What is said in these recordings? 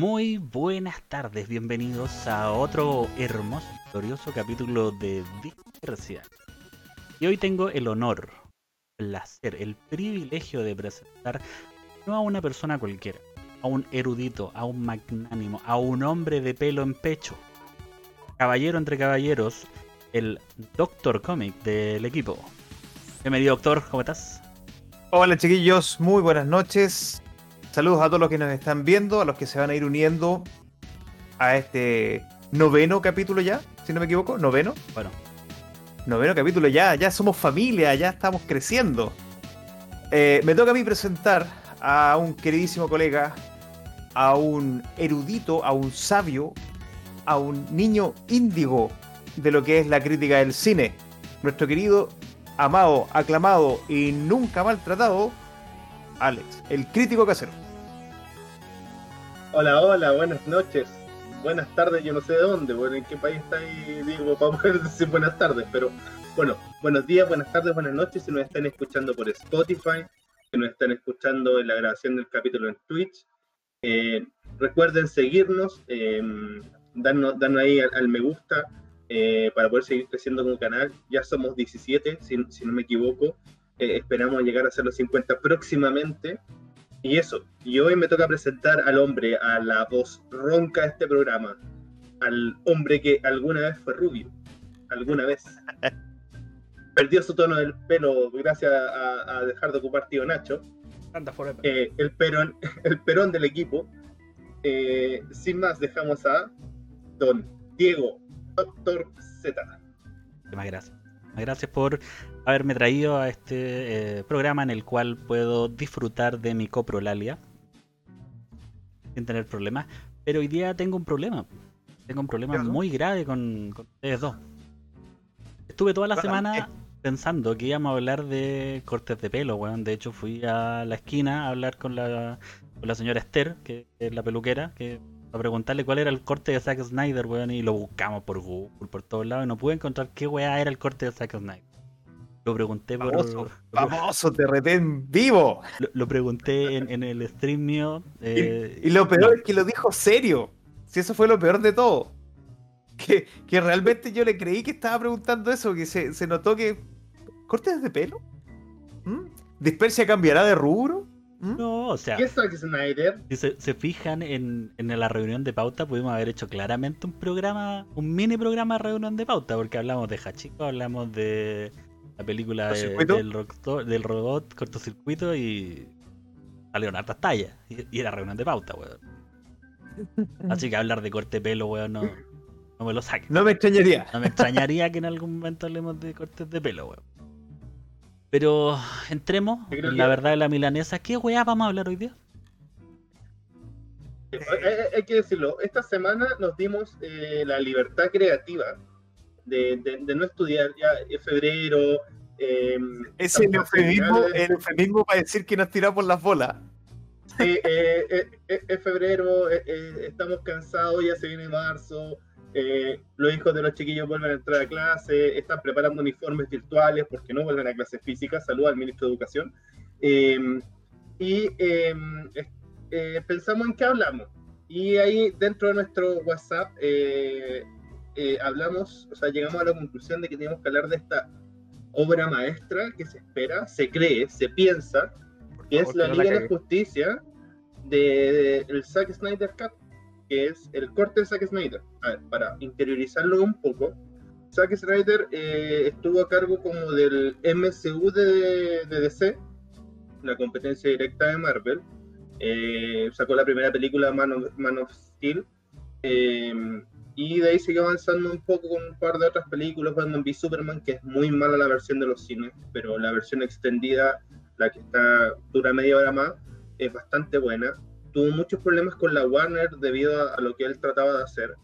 Muy buenas tardes, bienvenidos a otro hermoso y glorioso capítulo de Dispersia. Y hoy tengo el honor, el placer, el privilegio de presentar no a una persona cualquiera, a un erudito, a un magnánimo, a un hombre de pelo en pecho, caballero entre caballeros, el Doctor Comic del equipo. Bienvenido, Doctor, ¿cómo estás? Hola chiquillos, muy buenas noches. Saludos a todos los que nos están viendo, a los que se van a ir uniendo a este noveno capítulo ya, si no me equivoco, noveno. Bueno, Noveno capítulo ya, ya somos familia, ya estamos creciendo. Eh, me toca a mí presentar a un queridísimo colega, a un erudito, a un sabio, a un niño índigo de lo que es la crítica del cine. Nuestro querido, amado, aclamado y nunca maltratado, Alex, el crítico casero. Hola, hola, buenas noches. Buenas tardes, yo no sé de dónde, bueno, en qué país está ahí, digo, para poder decir buenas tardes, pero bueno, buenos días, buenas tardes, buenas noches, si nos están escuchando por Spotify, si nos están escuchando en la grabación del capítulo en Twitch. Eh, recuerden seguirnos, eh, darnos, ahí al, al me gusta eh, para poder seguir creciendo como canal. Ya somos 17, si, si no me equivoco. Eh, esperamos llegar a ser los 50 próximamente. Y eso, y hoy me toca presentar al hombre, a la voz ronca de este programa, al hombre que alguna vez fue rubio, alguna vez. Perdió su tono del pelo gracias a, a dejar de ocupar tío Nacho. anda. Eh, el, perón, el perón del equipo. Eh, sin más, dejamos a don Diego, Doctor Z. Muchas gracias. Gracias por haberme traído a este eh, programa en el cual puedo disfrutar de mi coprolalia sin tener problemas. Pero hoy día tengo un problema. Tengo un problema muy grave con, con ustedes dos. Estuve toda la semana ¿qué? pensando que íbamos a hablar de cortes de pelo, weón. De hecho, fui a la esquina a hablar con la, con la señora Esther, que es la peluquera, que a preguntarle cuál era el corte de Zack Snyder, weón, y lo buscamos por Google, por todos lados, y no pude encontrar qué weá era el corte de Zack Snyder. Lo pregunté por. Famoso, famoso TRT en vivo. Lo, lo pregunté en, en el stream mío. eh, y, y lo peor no. es que lo dijo serio. Si eso fue lo peor de todo. Que, que realmente yo le creí que estaba preguntando eso, que se, se notó que. ¿Cortes de pelo? ¿Mm? ¿Dispersia cambiará de rubro? ¿Mm? No, o sea, ¿Qué es Zack Snyder? si se, se fijan en, en la reunión de pauta, pudimos haber hecho claramente un programa, un mini programa de reunión de pauta, porque hablamos de Hachiko, hablamos de la película del, rock- del robot cortocircuito y salieron hartas tallas. Y, y era reunión de pauta, weón. Así que hablar de corte de pelo, weón, no, no me lo saquen. No me extrañaría. No me extrañaría que en algún momento hablemos de cortes de pelo, weón. Pero entremos en la verdad de la milanesa. ¿Qué weá vamos a hablar hoy día? Eh, eh, hay que decirlo, esta semana nos dimos eh, la libertad creativa de, de- de no estudiar ya en febrero. eh, Es el eufemismo, el eufemismo para decir que nos tiramos las bolas. sí, eh, eh, eh, es febrero, eh, eh, estamos cansados, ya se viene marzo. Eh, los hijos de los chiquillos vuelven a entrar a clase, están preparando uniformes virtuales porque no vuelven a clases físicas. Saludos al ministro de Educación. Eh, y eh, es- eh, pensamos en qué hablamos. Y ahí dentro de nuestro WhatsApp eh, eh, hablamos, o sea, llegamos a la conclusión de que teníamos que hablar de esta obra maestra que se espera, se cree, se piensa, que es la Liga de la Justicia de, el Zack Snyder Cut, que es el corte de Zack Snyder. A ver, para interiorizarlo un poco, Zack Snyder eh, estuvo a cargo como del MCU de, DC, la competencia directa de Marvel. Eh, sacó la primera película Man of, Man of Steel. eh, y de ahí siguió avanzando un poco con un par de otras películas, Batman v Superman, que es muy mala la versión de los cines, pero la versión extendida, la que está dura media hora más, es bastante buena. Tuvo muchos problemas con la Warner debido a, a lo que él trataba de hacer.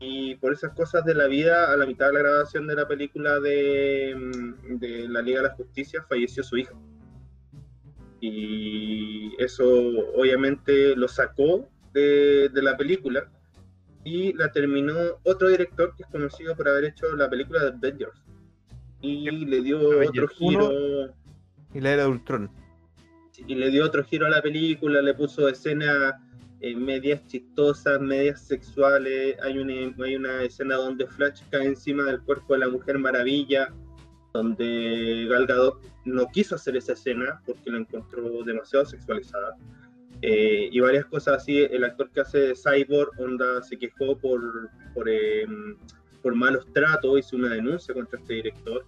Y por esas cosas de la vida, a la mitad de la grabación de la película de, mm, de la Liga de la Justicia, falleció su hija. Y eso obviamente lo sacó de, de la película y la terminó otro director que es conocido por haber hecho la película de Avengers. Y le dio otro Avengers giro Y la era de Ultron. Y le dio otro giro a la película, le puso escenas eh, medias chistosas, medias sexuales. Hay una, hay una escena donde Flash cae encima del cuerpo de la Mujer Maravilla, donde Gal Gadot no quiso hacer esa escena porque la encontró demasiado sexualizada. Eh, y varias cosas así. El actor que hace Cyborg, Onda, se quejó por, por, em, por malos tratos, hizo una denuncia contra este director.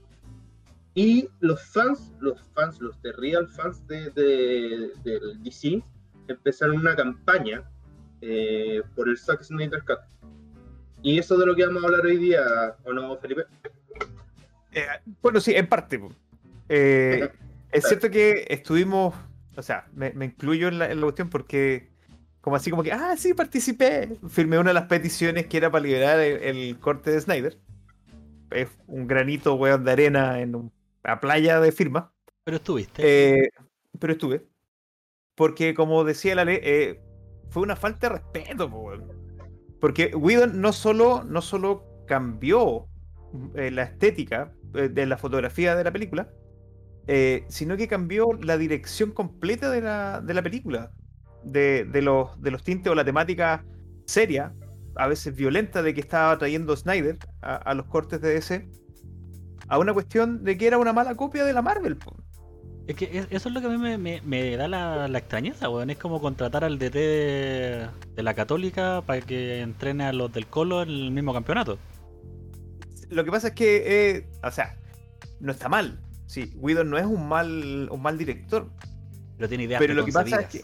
Y los fans, los fans, los de real fans de, de, del DC, empezaron una campaña eh, por el Zack Snyder Cut. Y eso de lo que vamos a hablar hoy día, ¿o no, Felipe? Eh, bueno, sí, en parte. Eh, es cierto que estuvimos, o sea, me, incluyo en la, cuestión porque, como así como que, ah, sí, participé. Firmé una de las peticiones que era para liberar el, corte de Snyder. Es un granito, weón, de arena en la playa de firma. Pero estuviste. pero estuve. Porque, como decía la ley, eh, fue una falta de respeto, porque Whedon no solo, no solo cambió eh, la estética eh, de la fotografía de la película, sino que cambió la dirección completa de la, de la película, de, los, de los tintes o la temática seria, a veces violenta, de que estaba trayendo Snyder a, los cortes de DC, a una cuestión de que era una mala copia de la Marvel. Es que eso es lo que a mí me, da la, extrañeza, weón. Es como contratar al DT de, la Católica para que entrene a los del Colo en el mismo campeonato. Lo que pasa es que, eh, o sea, no está mal. Sí, Guido no es un mal, un mal director. Pero tiene ideas Pero lo que pasa es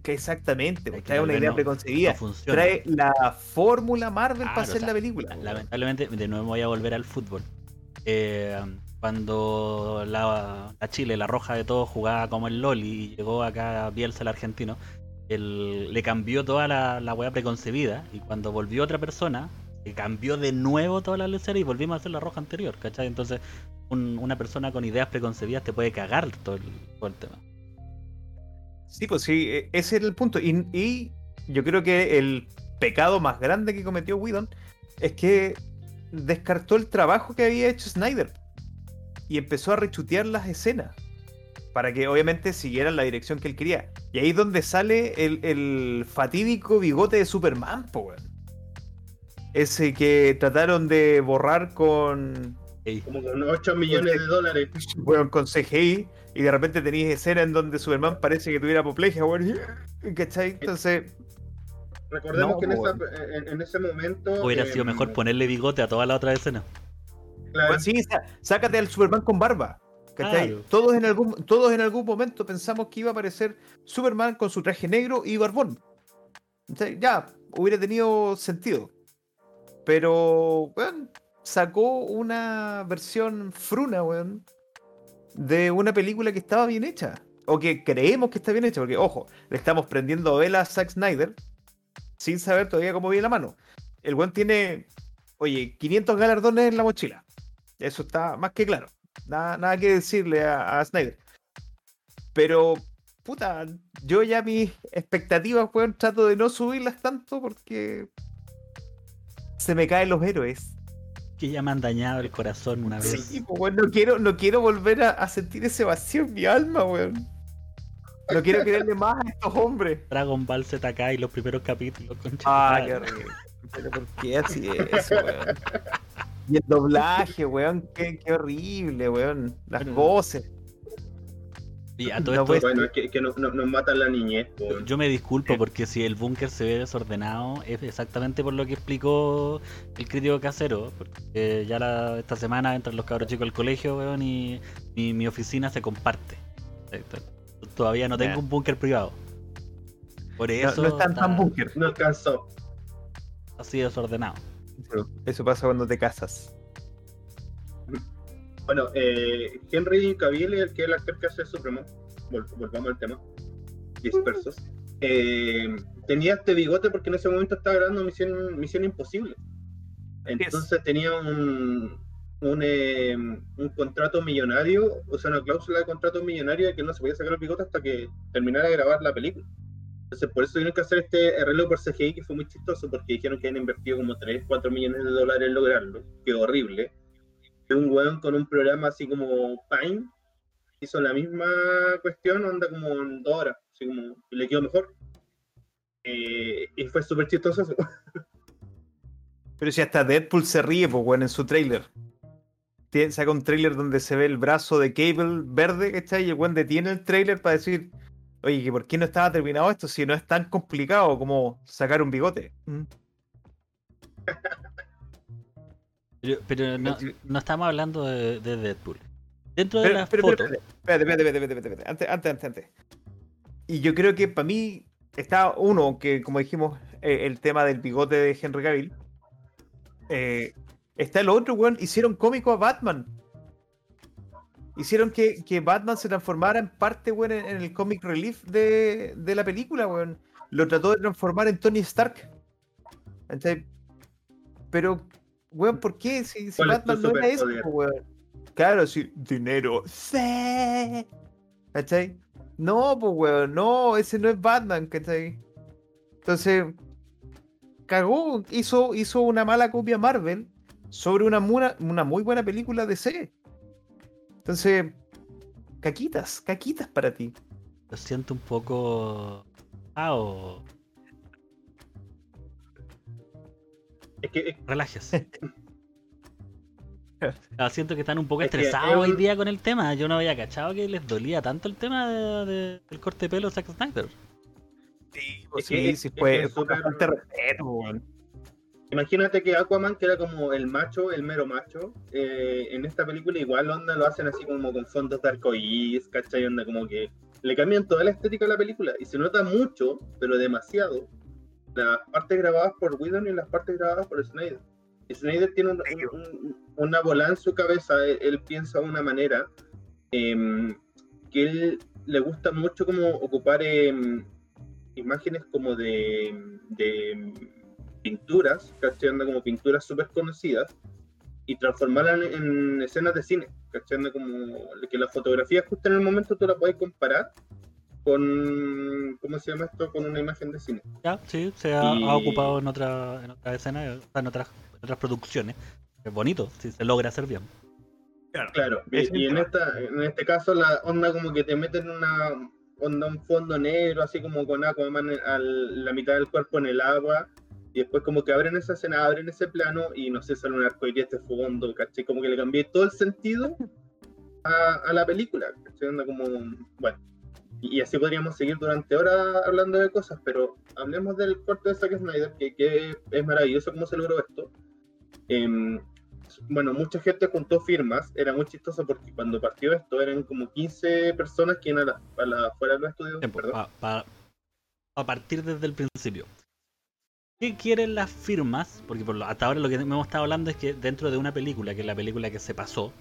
que, exactamente, trae una idea preconcebida. trae la fórmula Marvel para hacer la película. Lamentablemente, de nuevo voy a volver al fútbol. Eh, cuando la, Chile, la roja de todos, jugaba como el LOL y llegó acá Bielsa el argentino, él, le cambió toda la, la weá preconcebida y cuando volvió otra persona, le cambió de nuevo toda la lucera y volvimos a hacer la roja anterior, ¿cachai? Entonces, una persona con ideas preconcebidas te puede cagar todo el, tema. Sí, pues sí, e, ese era el punto. Y, y, yo creo que el pecado más grande que cometió Whedon es que descartó el trabajo que había hecho Snyder y empezó a rechutear las escenas para que obviamente siguieran la dirección que él quería. Y ahí es donde sale el, fatídico bigote de Superman, po, Ese que trataron de borrar con. Como con 8 millones de dólares. Bueno, con CGI. Y de repente tenéis escena en donde Superman parece que tuviera apoplejia, weón. ¿Cachai? Entonces. Recordemos que en, ese momento. Hubiera sido em, mejor ponerle bigote a toda la otra escena sí, sácate al Superman con barba. Todos, en algún, todos en algún momento pensamos que iba a aparecer Superman con su traje negro y barbón. Ya, hubiera tenido sentido. Pero, bueno, sacó una versión fruna, weón, de una película que estaba bien hecha. O que creemos que está bien hecha, porque, ojo, le estamos prendiendo vela a Zack Snyder sin saber todavía cómo viene la mano. El weón tiene, oye, 500 galardones en la mochila. Eso está más que claro. Nada, nada que decirle a, Snyder. Pero, puta, yo ya mis expectativas, weón, trato de no subirlas tanto porque se me caen los héroes. Que ya me han dañado el corazón una vez. Sí, pues, no quiero, no quiero volver a, sentir ese vacío en mi alma, weón. No quiero quererle más a estos hombres. Dragon Ball ZK y los primeros capítulos, con Ah, qué horrible. Pero ¿por qué así es, weón? Y el doblaje, weón, qué, qué horrible, weón. Las voces. Y a todo esto, bueno, que, que nos, nos matan la niñez. Yo me disculpo porque si el búnker se ve desordenado es exactamente por lo que explicó el crítico casero. Porque ya la, esta semana entran los cabros chicos al colegio, weón, y mi, oficina se comparte. Todavía no tengo un búnker privado. Por eso. No, están tan búnker. No alcanzó. Así desordenado. Eso pasa cuando te casas. Bueno, eh, Henry Cavill, el que es el actor que hace Superman, volvamos al tema, dispersos, eh, tenía este bigote porque en ese momento estaba grabando Misión, Misión Imposible. Entonces tenía un, un, eh, un, contrato millonario, o sea, una cláusula de contrato millonario de que no se podía sacar el bigote hasta que terminara de grabar la película. Entonces, por eso tuvieron que hacer este arreglo por CGI, que fue muy chistoso, porque dijeron que habían invertido como 3, 4 millones de dólares en lograrlo. Qué horrible. Un weón con un programa así como Pine hizo la misma cuestión, anda como en dos horas, así como, y le quedó mejor. Eh, y fue súper chistoso. Pero si hasta Deadpool se ríe, pues, weón, en su trailer. Saca un trailer donde se ve el brazo de Cable verde, ¿cachai? Y el weón detiene el trailer para decir, oye, que ¿por qué no estaba terminado esto si no es tan complicado como sacar un bigote? Mm. Pero, pero no, no estamos hablando de, de Deadpool. Dentro de Pero, la pero, foto. pero, espérate, espérate, espérate, espérate, espérate, espérate. Antes, antes, antes, antes. Y yo creo que para mí está uno, que como dijimos, eh, el tema del bigote de Henry Cavill. Eh, está el otro, weón. Hicieron cómico a Batman. Hicieron que, que Batman se transformara en parte, weón, en, en el comic relief de, de la película, weón. Lo trató de transformar en Tony Stark. ¿Cachai? Pero, weón, ¿por qué? Si, si ¿Cuál es tu Batman no era eso, weón. Claro, sí, dinero. Sí. ¿Cachai? No, pues, weón, no, ese no es Batman, ¿cachai? Entonces, cagó, hizo, hizo una mala copia Marvel sobre una, muna- una muy buena película de C. Entonces, caquitas, caquitas para ti. Lo siento un poco. Ah, o. Es que es- Relájese. Ah, siento que están un poco Es estresados es hoy día con el tema. Yo no había cachado que les dolía tanto el tema de- de- del corte de pelo de Zack Snyder. Sí, pues sí, sí, fue, súper- bastante respeto, weón. Imagínate que Aquaman, que era como el macho, el mero macho, eh, en esta película igual onda lo hacen así como con fondos de arcoíris, ¿cachai? Onda como que le cambian toda la estética a la película y se nota mucho, pero demasiado, las partes grabadas por Whedon y las partes grabadas por Snyder. Snyder tiene un- un- un- una bola en su cabeza, él, piensa de una manera em, que él le gusta mucho como ocupar em, imágenes como de pinturas, ¿cachai? Onda como pinturas súper conocidas y transformarlas en, en escenas de cine, ¿cachai? Onda como que la fotografía justo en el momento tú la puedes comparar con, ¿cómo se llama esto? Con una imagen de cine. Ya, sí, se ha, Y- ha ocupado en otra, en otra escena, en otras, en otras producciones. Es bonito, si se logra hacer bien. Claro, Es y, y en, esta, en este caso la onda como que te meten una onda, un fondo negro, así como con Aquaman al- la mitad del cuerpo en el agua, y después como que abren esa escena, abren ese plano, y no sé, sale un arcoíris de fondo, ¿cachai? Como que le cambié todo el sentido a, a la película, ¿cachai? Onda como, bueno, y, y así podríamos seguir durante horas hablando de cosas, pero hablemos del corte de Zack Snyder, que, que es maravilloso cómo se logró esto. Em, bueno, mucha gente juntó firmas, era muy chistoso porque cuando partió esto eran como 15 personas que iban a la, a la- fuera de los estudios. Perdón. pa- pa- a partir desde el principio. ¿Qué quieren las firmas? Porque hasta ahora lo que hemos estado hablando es que dentro de una película, que es la película que se pasó,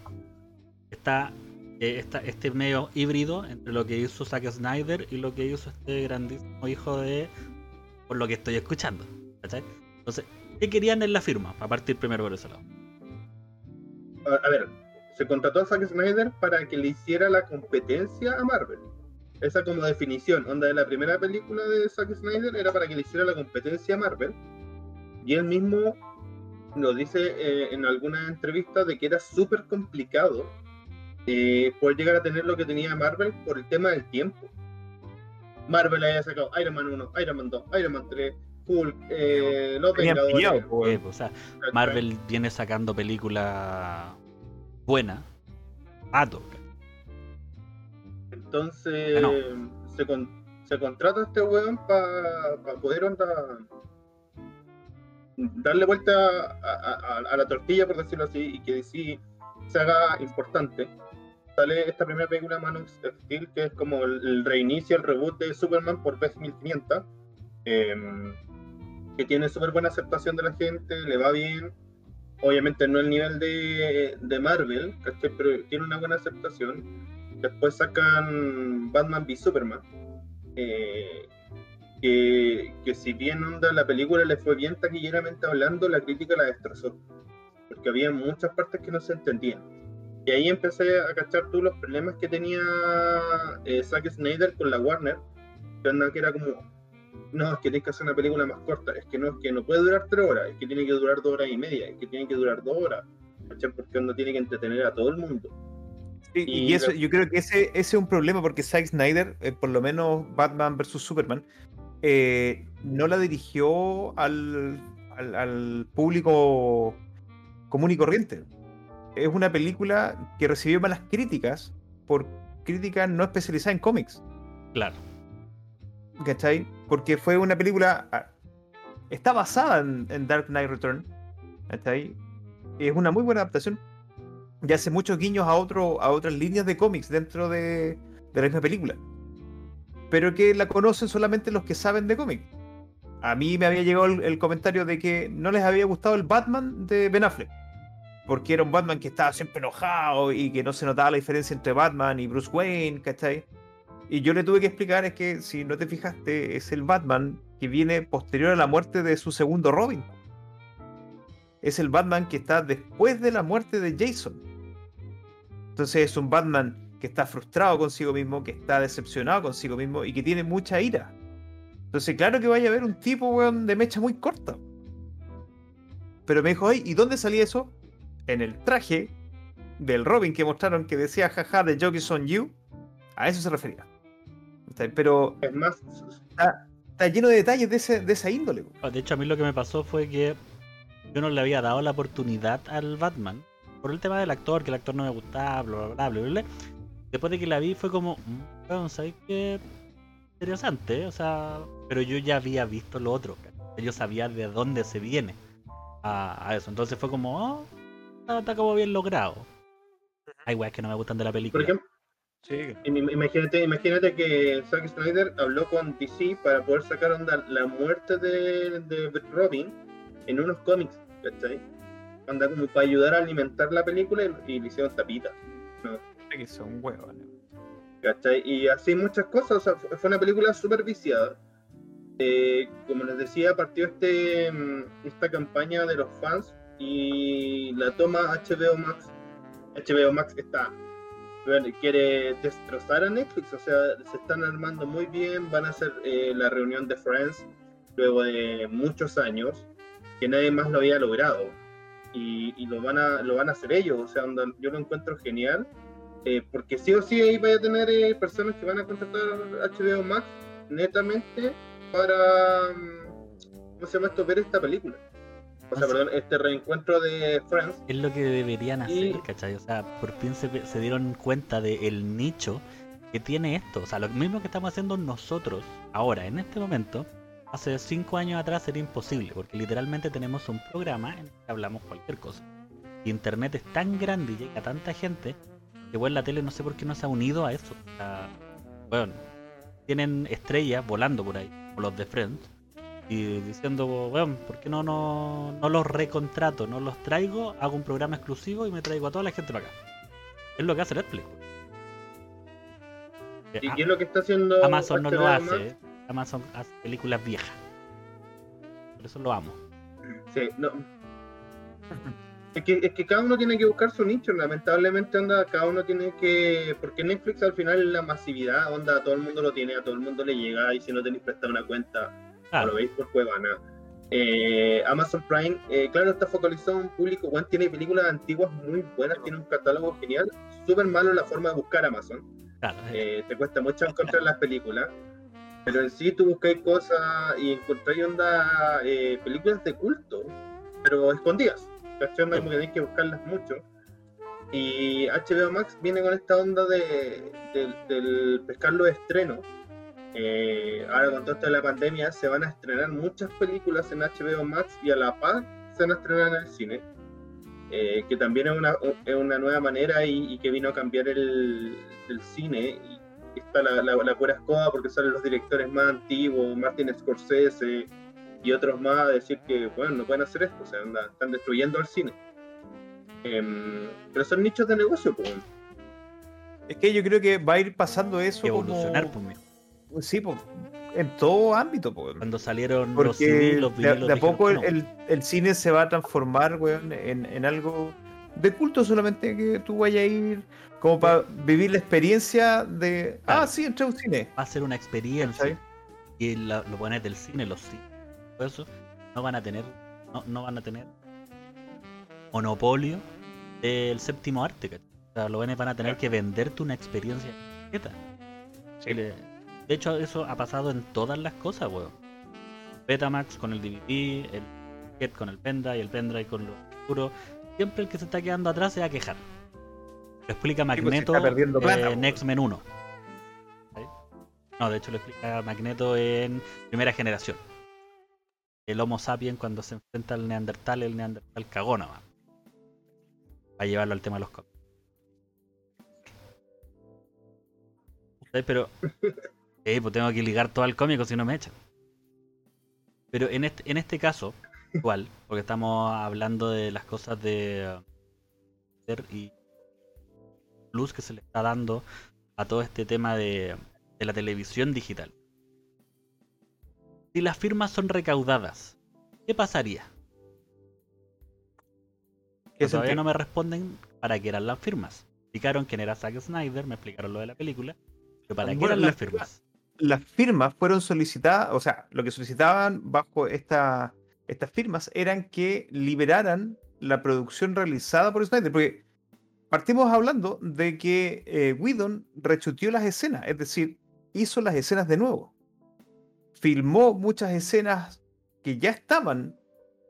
está, eh, está este medio híbrido entre lo que hizo Zack Snyder y lo que hizo este grandísimo hijo de... Por lo que estoy escuchando. ¿cachai? Entonces, ¿qué querían en la firma? A partir primero por ese lado. A ver, se contrató a Zack Snyder para que le hiciera la competencia a Marvel. Esa como definición, onda de la primera película de Zack Snyder era para que le hiciera la competencia a Marvel. Y él mismo lo dice eh, en alguna entrevista de que era súper complicado eh, poder llegar a tener lo que tenía Marvel por el tema del tiempo. Marvel había sacado Iron Man 1, Iron Man 2, Iron Man 3, Hulk, eh, Los Vengadores. Eh, pues, o sea, ¿cachai? Marvel viene sacando películas buenas. Pato. Entonces Bueno. se, con- se contrata a este weón para poder onda, darle vuelta a, a- a la tortilla, por decirlo así, y que sí se haga importante. Sale esta primera película Man of Steel, que es como el, el reinicio, el reboot de Superman por vez 1500, em, que tiene súper buena aceptación de la gente, le va bien. Obviamente no el nivel de, de Marvel, pero tiene una buena aceptación. Después sacan Batman v Superman. eh, que, si bien onda la película le fue bien taquilleramente hablando, la crítica la destrozó. Porque había muchas partes que no se entendían. Y ahí empecé a cachar tú los problemas que tenía eh, Zack Snyder con la Warner. Que, era como, no, es que tienes que hacer una película más corta. Es que no, es que no puede durar tres horas. Es que tiene que durar dos horas y media. Es que tiene que durar dos horas. ¿cachai? Porque onda tiene que entretener a todo el mundo. Y, Y eso, yo creo que ese, ese es un problema porque Zack Snyder, eh, por lo menos Batman vs Superman, eh, no la dirigió al, al, al público común y corriente. Es una película que recibió malas críticas por críticas no especializadas en cómics. Claro. ¿Cachai? Porque fue una película. ah, Está basada en, en Dark Knight Return. ¿Cachai? Es una muy buena adaptación. Y hace muchos guiños a, otro, a otras líneas de cómics dentro de, de la misma película. Pero que la conocen solamente los que saben de cómics. A mí me había llegado el, el comentario de que no les había gustado el Batman de Ben Affleck. Porque era un Batman que estaba siempre enojado y que no se notaba la diferencia entre Batman y Bruce Wayne, ¿cachai? Y yo le tuve que explicar es que si no te fijaste, es el Batman que viene posterior a la muerte de su segundo Robin. Es el Batman que está después de la muerte de Jason. Entonces es un Batman que está frustrado consigo mismo, que está decepcionado consigo mismo y que tiene mucha ira. Entonces, claro que vaya a haber un tipo, weón, de mecha muy corta. Pero me dijo, "Ay, ¿y dónde salía eso? En el traje del Robin que mostraron que decía jaja de Joke's on You. A eso se refería. Pero Es más, está, está lleno de detalles de, ese- de esa índole. weón. Ah, De hecho, a mí lo que me pasó fue que yo no le había dado la oportunidad al Batman por el tema del actor, que el actor no me gustaba, bla, bla, bla, bla, bla, bla. Después de que la vi fue como, "Mm, ¿sabes qué? Interesante, ¿eh? o sea, pero yo ya había visto lo otro. Yo sabía de dónde se viene a, a eso. Entonces fue como, oh, está, está como bien logrado. Hay weas que no me gustan de la por película. ejemplo, im- imagínate, imagínate que Zack Snyder habló con DC para poder sacar onda la muerte de, de Robin en unos cómics, ¿cachai? Anda como para ayudar a alimentar la película y, y le hicieron tapita. Que son huevos. ¿cachai? Y así muchas cosas, o sea, fue una película súper viciada. Eh, como les decía, partió este, mm, esta campaña de los fans y la toma HBO Max. HBO Max está, quiere destrozar a Netflix, o sea, se están armando muy bien, van a hacer eh, la reunión de Friends luego de muchos años, que nadie más lo había logrado. Y, y lo, van a, lo van a hacer ellos, o sea, yo lo encuentro genial. Eh, porque sí o sí ahí vaya a tener eh, personas que van a contratar HBO Max netamente para mm, ¿cómo se llama esto? ver esta película. O sea, Ah, sí. perdón, este reencuentro de Friends. Es lo que deberían hacer, Y- ¿cachai? O sea, por fin se, se dieron cuenta del nicho que tiene esto. O sea, lo mismo que estamos haciendo nosotros ahora, en este momento, hace cinco años atrás sería imposible, porque literalmente tenemos un programa en el que hablamos cualquier cosa. Internet es tan grande y llega a tanta gente que, bueno, la tele no sé por qué no se ha unido a eso. O sea, bueno, tienen estrellas volando por ahí, como los de Friends, y diciendo, bueno, ¿por qué no, no, no los recontrato? No los traigo, hago un programa exclusivo y me traigo a toda la gente para acá. Es lo que hace Netflix. ¿Y Ah, qué es lo que está haciendo Amazon no lo hace? ¿eh? Amazon hace películas viejas. Por eso lo amo. Sí, no. Es que, es que cada uno tiene que buscar su nicho, lamentablemente onda, cada uno tiene que, porque Netflix al final es la masividad, onda, todo el mundo lo tiene, a todo el mundo le llega y si no tenéis prestar una cuenta, lo veis por Cuevana. Eh, Amazon Prime, eh, claro, está focalizado en un público, bueno, tiene películas antiguas muy buenas, tiene un catálogo genial, súper malo la forma de buscar Amazon, claro, eh, te cuesta mucho encontrar las películas, pero en sí tú buscáis cosas y encontráis onda eh, películas de culto, pero escondidas, ¿cachai? Onda Como que tenéis que buscarlas mucho. Y HBO Max viene con esta onda de, del- del pescar los estrenos. Eh, ahora con todo esto de la pandemia se van a estrenar muchas películas en HBO Max y a la par se van a estrenar en el cine. Eh, que también es una, es una nueva manera y, y que vino a cambiar el, el cine. Está la, la, la pura escoba porque salen los directores más antiguos, Martin Scorsese y otros más a decir que, bueno, no pueden hacer esto, o sea, anda- están destruyendo el cine. Em, pero son nichos de negocio, pues. Es que yo creo que va a ir pasando eso evolucionar, como... pues. Sí, pues, en todo ámbito, pues. Cuando salieron los CDs, los de, vinilos, de a poco que el, no. el- el cine se va a transformar, weón, en, en algo de culto solamente que tú vayas a ir como para vivir la experiencia de... Claro. Ah, sí, entré a un cine. va a ser una experiencia. Y la- los buenos del cine, los cines, todo eso, no van a tener, no, no van a tener monopolio del séptimo arte, ¿cachai? O sea, los van a tener que venderte una experiencia completa. Sí. De hecho, eso ha pasado en todas las cosas, weón. Betamax con el DVD, el con el pendrive, el pendrive con los futuros. Siempre el que se está quedando atrás se va a quejar. Lo explica pues, Magneto está perdiendo plata, en po. X-Men 1. ¿Sí? No, de hecho lo explica Magneto en primera generación. El Homo sapiens cuando se enfrenta al Neandertal, el Neandertal cagó nomás. Para llevarlo al tema de los cómics. Pero Sí, pues tengo que ligar todo al cómico si no me echan. Pero en este, en este caso, igual, porque estamos hablando de las cosas de y luz que se le está dando a todo este tema de, de la televisión digital. Si las firmas son recaudadas, ¿qué pasaría? ¿Qué Que todavía sentido? no me responden para qué eran las firmas. Explicaron quién era Zack Snyder, me explicaron lo de la película, pero para qué Bueno, eran las las firmas. las firmas fueron solicitadas, o sea, lo que solicitaban bajo esta, estas firmas eran que liberaran la producción realizada por Snyder, porque partimos hablando de que eh, Whedon rechuteó las escenas, es decir, hizo las escenas de nuevo. Filmó muchas escenas que ya estaban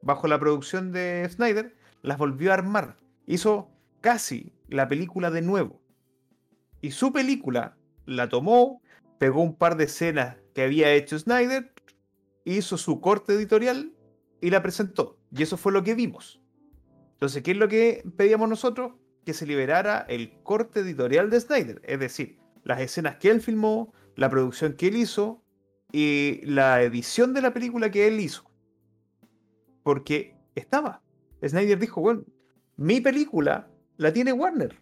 bajo la producción de Snyder, las volvió a armar. Hizo casi la película de nuevo. Y su película la tomó, pegó un par de escenas que había hecho Snyder, hizo su corte editorial y la presentó. Y eso fue lo que vimos. Entonces, ¿qué es lo que pedíamos nosotros? Que se liberara el corte editorial de Snyder. Es decir, las escenas que él filmó, la producción que él hizo y la edición de la película que él hizo. Porque estaba. Snyder dijo, bueno, mi película la tiene Warner.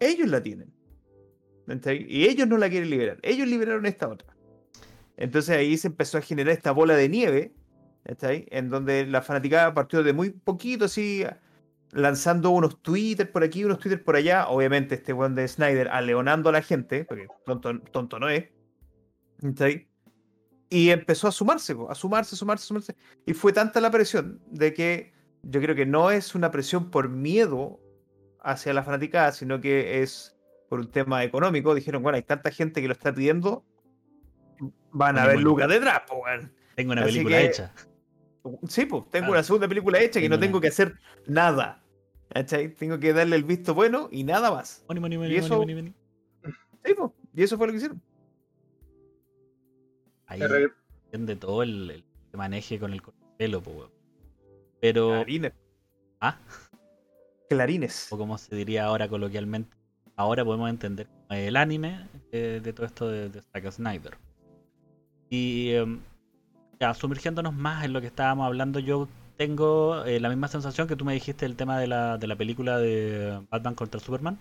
Ellos la tienen. Y ellos no la quieren liberar. Ellos liberaron esta otra. Entonces ahí se empezó a generar esta bola de nieve. ¿cachai? En donde la fanaticada partió de muy poquito así. Lanzando unos Twitter por aquí, unos Twitter por allá. Obviamente, este weón de Snyder aleonando a la gente, porque tonto, tonto no es. Y empezó a sumarse, a sumarse, sumarse, sumarse. Y fue tanta la presión de que yo creo que no es una presión por miedo hacia la fanaticada, sino que es por un tema económico. Dijeron, bueno, hay tanta gente que lo está pidiendo, van a ver lucas detrás, pues, weón. Tengo una Así película que- hecha. Sí, pues, tengo una segunda película hecha que no tengo una- que hacer nada. ¿Cachai? Tengo que darle el visto bueno y nada más. Money, money, money, Y eso- money, money, money. Sí, pues, y eso fue lo que hicieron. Ahí depende todo el, el que maneje con el pelo, po, weón. Pero, Clarines. ah, Clarines. o como se diría ahora coloquialmente, ahora podemos entender el anime de todo esto de, de Zack Snyder. Y em, ya, sumergiéndonos más en lo que estábamos hablando, yo tengo eh, la misma sensación que tú me dijiste del tema de la, de la película de Batman contra Superman.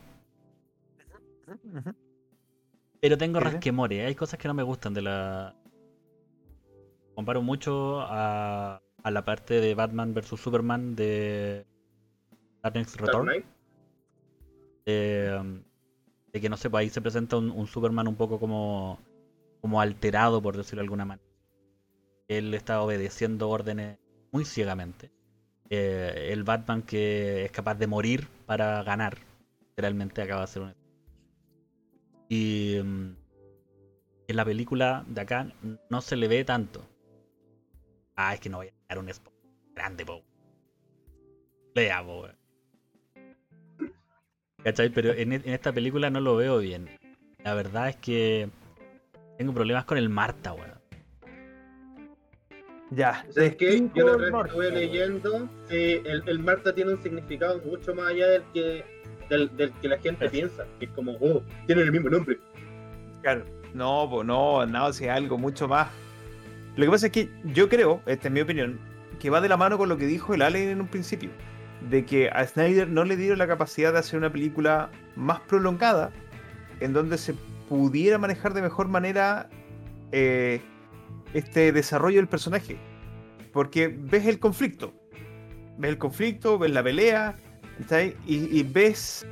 Pero tengo rasquemores, hay cosas que no me gustan de la. Comparo mucho a, a la parte de Batman vs Superman de Dark Knight Return. Um, de que no sé, pues ahí se presenta un, un Superman un poco como, como alterado, por decirlo de alguna manera. Él está obedeciendo órdenes muy ciegamente. Eh, el Batman que es capaz de morir para ganar, literalmente acaba de ser un y mm, en la película de acá no se le ve tanto. Ah, es que no voy a dar un spoiler grande, po. Lea, po. ¿Cachai? Pero en, e- en esta película no lo veo bien. La verdad es que tengo problemas con el Marta, weón. Ya. ¿Sabes qué? Cinco Yo la otra estuve leyendo, el, el Marta tiene un significado mucho más allá del que, del, del que la gente piensa. Que es como, oh, tienen el mismo nombre. Claro. No, pues no, no, si es algo mucho más. Lo que pasa es que yo creo, esta es mi opinión, que va de la mano con lo que dijo el Allen en un principio. De que a Snyder no le dieron la capacidad de hacer una película más prolongada, en donde se pudiera manejar de mejor manera eh, este desarrollo del personaje. Porque ves el conflicto. Ves el conflicto, ves la pelea. Y, y ves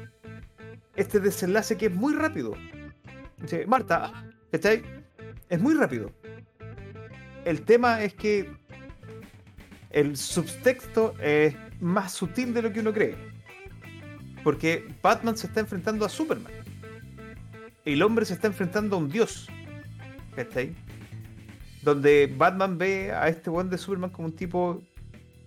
este desenlace que es muy rápido. Marta, ¿cachai? Es muy rápido. El tema es que el subtexto es más sutil de lo que uno cree. Porque Batman se está enfrentando a Superman. El hombre se está enfrentando a un dios. ¿cachai? Donde Batman ve a este buen de Superman como un tipo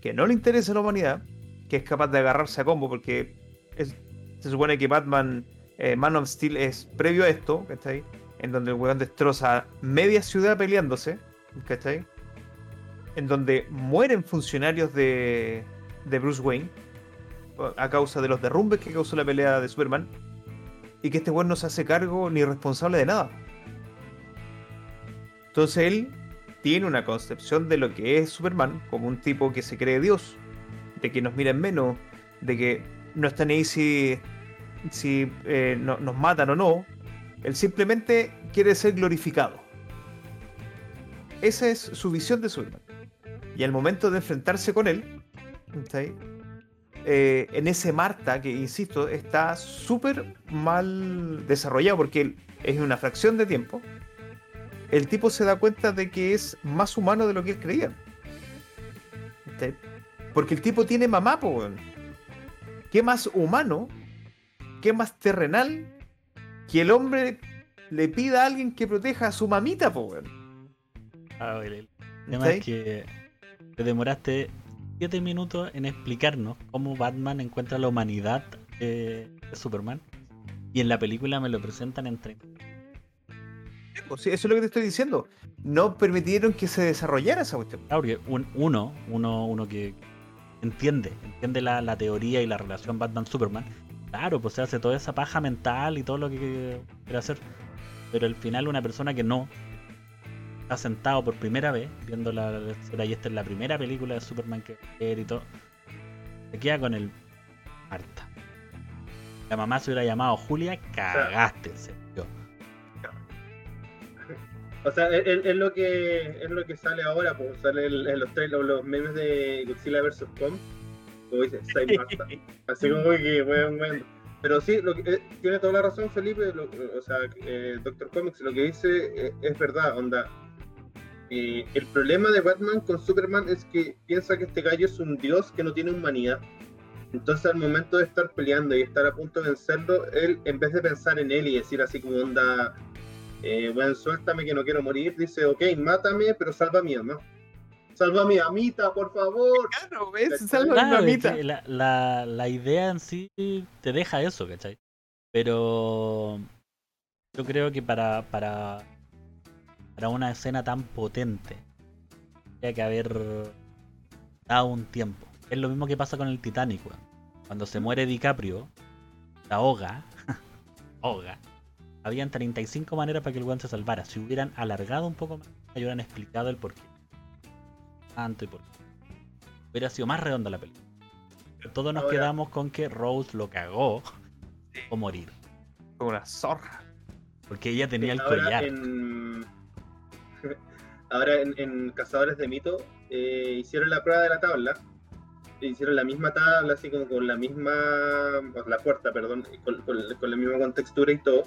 que no le interesa la humanidad, que es capaz de agarrarse a combo, porque se supone que Batman, eh, Man of Steel es previo a esto, ¿cachai? En donde el weón destroza media ciudad peleándose, ¿cachai? En donde mueren funcionarios de, de Bruce Wayne a causa de los derrumbes que causó la pelea de Superman y que este weón no se hace cargo ni responsable de nada. Entonces él tiene una concepción de lo que es Superman como un tipo que se cree Dios, de que nos miren menos, de que no están ahí si, si eh, nos matan o no. Él simplemente quiere ser glorificado. Esa es su visión de Superman. Y al momento de enfrentarse con él, eh, en ese Marta, que insisto, está súper mal desarrollado porque es una fracción de tiempo, el tipo se da cuenta de que es más humano de lo que él creía. Porque el tipo tiene mamá, po, ¿Qué más humano? ¿Qué más terrenal? Que el hombre le pida a alguien que proteja a su mamita, po, Ah, el tema es que te demoraste 7 minutos en explicarnos cómo Batman encuentra la humanidad de Superman. Y en la película me lo presentan en 30. Eso es lo que te estoy diciendo. No permitieron que se desarrollara esa cuestión. Claro, porque uno, uno, uno que entiende, entiende la, teoría y la relación Batman-Superman, claro, pues se hace toda esa paja mental y todo lo que quiere hacer. Pero al final una persona que no está sentado por primera vez viendo la escena y esta es la primera película de Superman que ver y todo, se queda con el harta. La mamá se hubiera llamado Julia, cagaste. O sea, es, lo que es lo que sale ahora, pues sale en los trailers, los memes de Godzilla vs. Kong, como dice, Así como que. Pero sí, lo que, eh, tiene toda la razón Felipe, o sea, eh, Doctor Comics, lo que dice eh, es verdad, onda. el problema de Batman con Superman es que piensa que este gallo es un dios que no tiene humanidad. Entonces al momento de estar peleando y estar a punto de vencerlo, él en vez de pensar en él y decir así como onda, eh, bueno, suéltame que no quiero morir, dice, ok, mátame, pero salva a mi mamá. Salva a mi amita, por favor. Claro, ¿ves? Salva a mi amita. La, la, idea en sí te deja eso, ¿cachai? Pero yo creo que para, para, para una escena tan potente, habría que haber dado un tiempo. Es lo mismo que pasa con el Titanic, Cuando se muere DiCaprio, la ahoga, ahoga, habían 35 maneras para que el weón se salvara. Si hubieran alargado un poco más, hubieran explicado el porqué. Tanto y por qué. Hubiera sido más redonda la película. todos nos quedamos con que Rose lo cagó o morir. Como una zorra. Porque ella tenía el collar. Ahora en, Cazadores de Mito eh, hicieron la prueba de la tabla. Hicieron la misma tabla, así como con la misma. La puerta, perdón, con, con la misma contextura y todo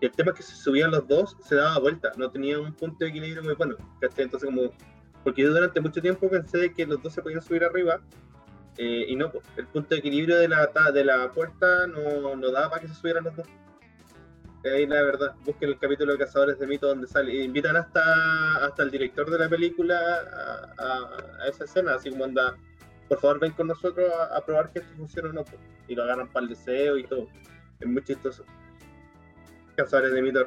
el tema es que si subían los dos, se daba vuelta, no tenía un punto de equilibrio muy bueno. Entonces, como, porque yo durante mucho tiempo pensé que los dos se podían subir arriba, eh, y no, el punto de equilibrio de la, de la puerta no, no daba para que se subieran los dos. Ahí la verdad, busquen el capítulo de Cazadores de Mito donde sale, invitan hasta, hasta el director de la película a, esa escena, así como anda, por favor ven con nosotros a, probar que esto funciona o no, y lo agarran para el deseo y todo. Es muy chistoso. Cazadores de mito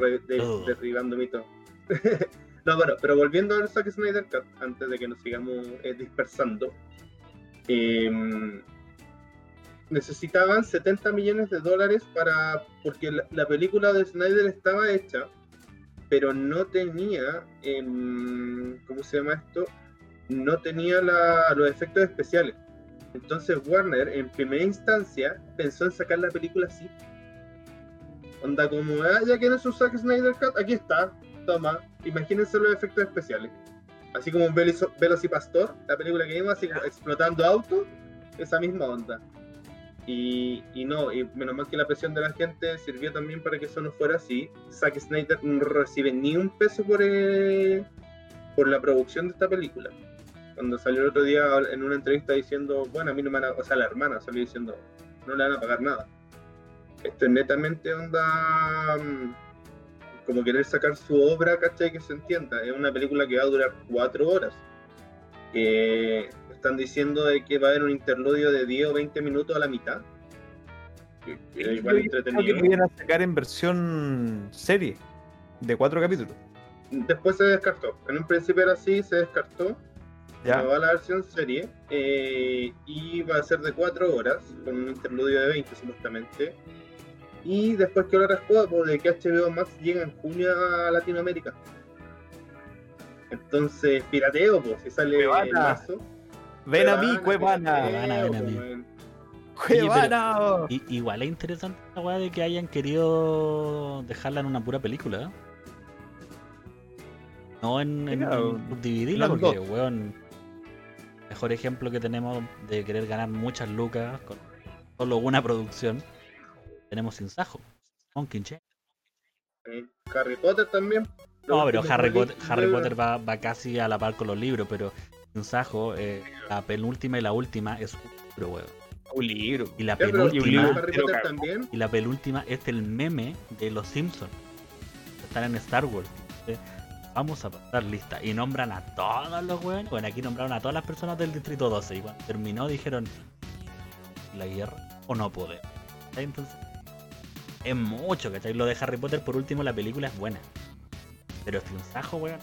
derribando mito. no, bueno, pero volviendo al Zack Snyder Cut, antes de que nos sigamos eh, dispersando, em, necesitaban 70 millones de dólares para. porque la, película de Snyder estaba hecha, pero no tenía. Em, ¿Cómo se llama esto? No tenía los efectos especiales. Entonces Warner, en primera instancia, pensó en sacar la película así Onda como, ah, ya que no se usa Snyder Cut, aquí está, toma, imagínense los efectos especiales. Así como Velocipastor, la película que vimos, así explotando autos, esa misma onda. Y, y, no, y menos mal que la presión de la gente sirvió también para que eso no fuera así. Zack Snyder no recibe ni un peso por, eh, por la producción de esta película. Cuando salió el otro día en una entrevista diciendo, bueno, a mí no me van a, o sea, la hermana salió diciendo, no le van a pagar nada. Esto es netamente onda. Mm, como querer sacar su obra, ¿cachai? Que se entienda. Es una película que va a durar cuatro horas. Eh, están diciendo de que va a haber un interludio de 10 o 20 minutos a la mitad. Es igual Creo entretenido. que lo iban a sacar en versión serie de cuatro capítulos. Después se descartó. En un principio era así, se descartó. ¿Ya? Va a la versión serie eh, y va a ser de 4 horas, con un interludio de 20 supuestamente. Y después que ahora respondo de que HBO Max llega en junio a Latinoamérica. Entonces, pirateo, pues, si sale Cuevana. marzo. Ven a mí, Cuevana, Cuevana. Ven a mí. pues. Cuevana. Igual es interesante la weá de que hayan querido dejarla en una pura película. ¿eh? No en, en, dividirla, porque, weón, mejor ejemplo que tenemos de querer ganar muchas lucas con solo una producción, tenemos Sin Sajo, Monkey Chain. Eh, Harry Potter también. No, pero Harry Potter, Harry libros. Potter va, va casi a la par con los libros, pero Sin Sajo, eh, la penúltima y la última es un libro, weón. Un libro. Y la Ya, penúltima... Pero también. Y la penúltima es el meme de los Simpsons. Están en Star Wars. Vamos a pasar lista. Y nombran a todos los weones. Bueno, aquí nombraron a todas las personas del Distrito 12. Y cuando terminó dijeron, ¿la guerra o no? ¿Cachai? Entonces, es mucho, ¿cachai? Lo de Harry Potter, por último, la película es buena. Pero este sajo, weón.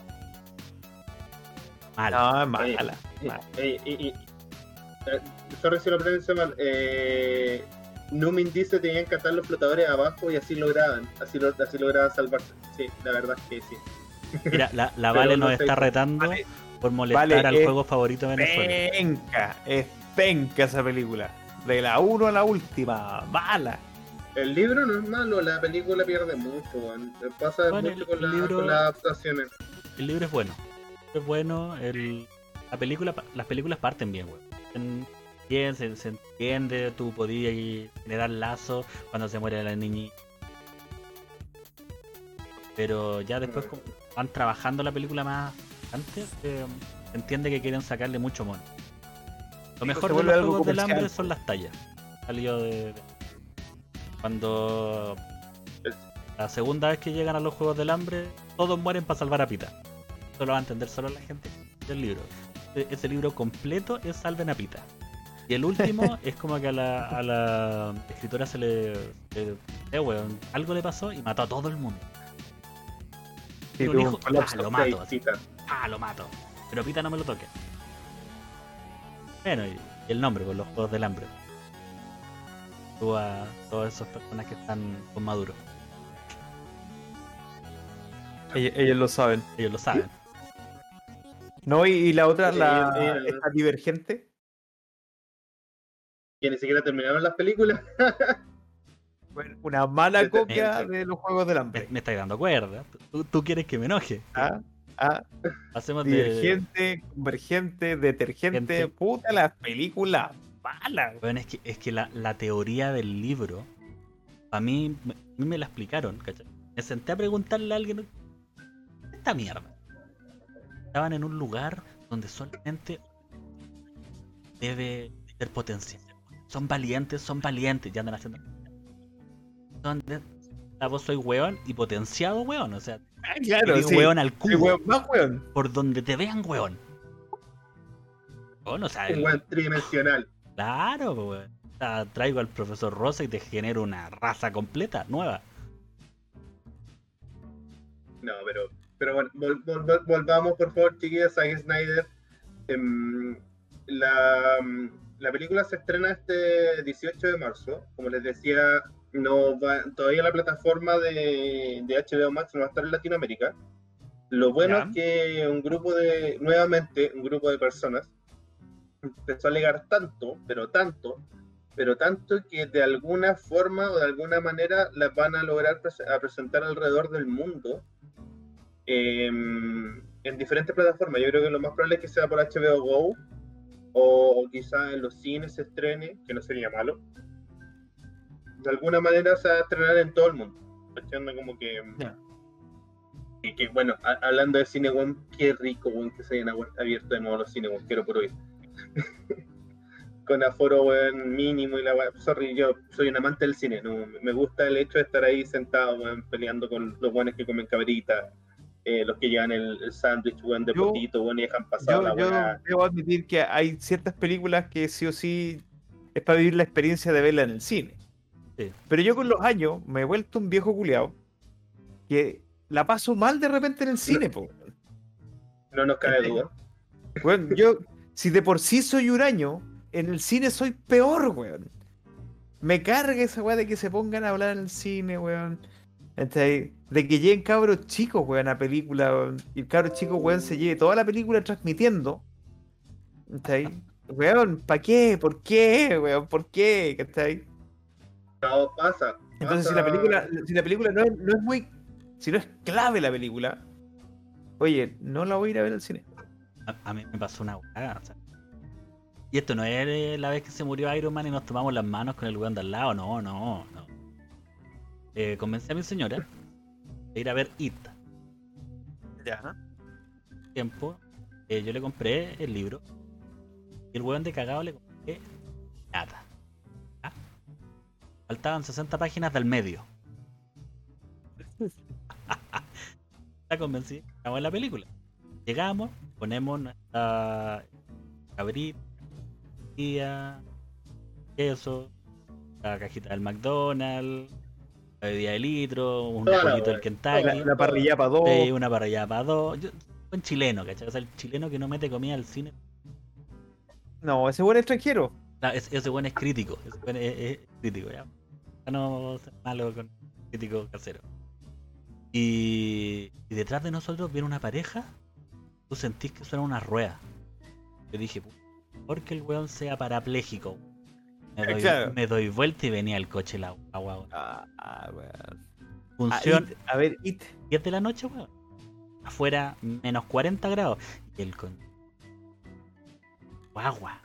Mal. No, es mala. eh, mala. eh, sorry si lo pronuncio mal. Eh, Numin dice que tenían que atar los flotadores abajo y así lograban. Así, lo, así lograban salvarse. Sí, la verdad es que sí. Mira, la, la Vale no nos sé. está retando Vale. por molestar Vale, al juego favorito de Venezuela. Penca. Es penca esa película. De la 1 a la última. Mala. El libro no es malo, la película pierde mucho. weón. Pasa Bueno, mucho el- con, el la- libro- con las adaptaciones. El libro es bueno. Es bueno. El, la película, las películas parten bien. En- Bien, se, se entiende, tú podías generar lazo cuando se muere la niña. Pero ya después como van trabajando la película más antes, eh, se entiende que quieren sacarle mucho mono. Lo pues, mejor de los juegos del hambre son las tallas. Salió de, de- Cuando la segunda vez que llegan a los juegos del hambre, todos mueren para salvar a Pita. Eso lo va a entender solo la gente del libro. E- Ese libro completo es Salven a Pita. Y el último es como que a la, a la escritora se le. se- eh, weón, algo le pasó y mató a todo el mundo. Sí, un hijo, un ah, lo mato, así. Ah, lo mato. Pero Pita no me lo toque. Bueno, y, y el nombre, con los juegos del hambre. Tú a todas esas personas que están con Maduro. Ellos, ellos lo saben. Ellos lo saben. No, y, y la otra, la, ellos- ellos- esta divergente. Que ni siquiera terminaron las películas. Bueno, una mala Este- copia este- de los juegos del hambre. me estáis dando cuerda. ¿Tú, tú quieres que me enoje. Ah, ah, de. divergente, convergente, detergente. Gente. Puta, las películas malas. Bueno, es que, es que la, la teoría del libro, a mí, me- a mí me la explicaron, ¿cachai? Me senté a preguntarle a alguien, ¿qué es esta mierda? Estaban en un lugar donde solamente debe ser potencial. Son valientes, son valientes, ya andan haciendo... Son de... Ah, vos soy weón y potenciado weón, o sea, Ah, claro, sí. weón al cubo, weón, más weón. por donde te vean weón. Weón, o sea, Un buen tridimensional. Claro, pues, traigo al profesor Rosa y te genero una raza completa, nueva. No, pero, pero bueno, vol- vol- vol- volvamos por favor, chiquillos, a Snyder. Em, la, mm, la película se estrena este 18 de marzo. Como les decía, no va, todavía la plataforma de, de HBO Max no va a estar en Latinoamérica. Lo bueno es que un grupo de, nuevamente, un grupo de personas empezó a alegar tanto, pero tanto, pero tanto que de alguna forma o de alguna manera las van a lograr a presentar alrededor del mundo em, en diferentes plataformas. Yo creo que lo más probable es que sea por HBO Go o, quizá en los cines se estrene, que no sería malo. De alguna manera se va a estrenar en todo el mundo. Como que, Ya. y que, bueno, hablando de cine, weón, qué rico que se hayan abierto de nuevo los cines, weón, quiero por hoy. con aforo weón, mínimo y la weá. Sorry, yo soy un amante del cine, no me gusta el hecho de estar ahí sentado, weón, peleando con los buenos que comen cabrita, eh, los que llevan el, el sándwich, weón, de Yo- potito, weón, y dejan pasar Yo, la yo weá. debo admitir que hay ciertas películas que sí o sí es para vivir la experiencia de verla en el cine. Sí. Pero yo con los años me he vuelto un viejo culiao que la paso mal de repente en el cine, po. No nos cabe duda. Weón, yo, si de por sí soy huraño, en el cine soy peor, weón. Me carga esa weá de que se pongan a hablar en el cine, weón. De que lleguen cabros chicos, weón, a película, weón, y el cabro chico, weón, se lleve toda la película transmitiendo. ¿Cachai? Weón, ¿para qué? ¿Por qué, weón? ¿Por qué? ¿Cachai? No, pasa. Entonces, si la película, si la película no es, no es muy. Si no es clave la película, oye, no la voy a ir a ver al cine. A, a mí me pasó una o sea, y esto no es la vez que se murió Iron Man y nos tomamos las manos con el weón de al lado. No, no, no. Eh, convencí a mi señora de ir a ver It. Ya. tiempo, eh, yo le compré el libro y el weón de cagado le compré nada. ¿Ah? Faltaban 60 páginas del medio. Está convencido, estamos en la película. Llegamos, ponemos nuestra cabrita, tía, queso, la cajita del McDonald's, la bebida de litro, un poquito del Kentucky. La, la parrilla para dos. Sí, una para allá, para dos. Yo, buen chileno, ¿cachai? O sea, el chileno que no mete comida al cine. No, ese buen extranjero. Ese, ese buen es crítico. Ese buen es, es crítico, ¿ya? No ser malo con crítico casero. Y, y detrás de nosotros viene una pareja. Tú sentís que suena una rueda. Yo dije, porque el weón sea parapléjico. Me doy, Claro. me doy vuelta y venía el coche la agua. Ah, ah, weón. Función Ah, a ver, It. 10 de la noche, weón. Afuera, menos 40 grados. Y el con. Guagua.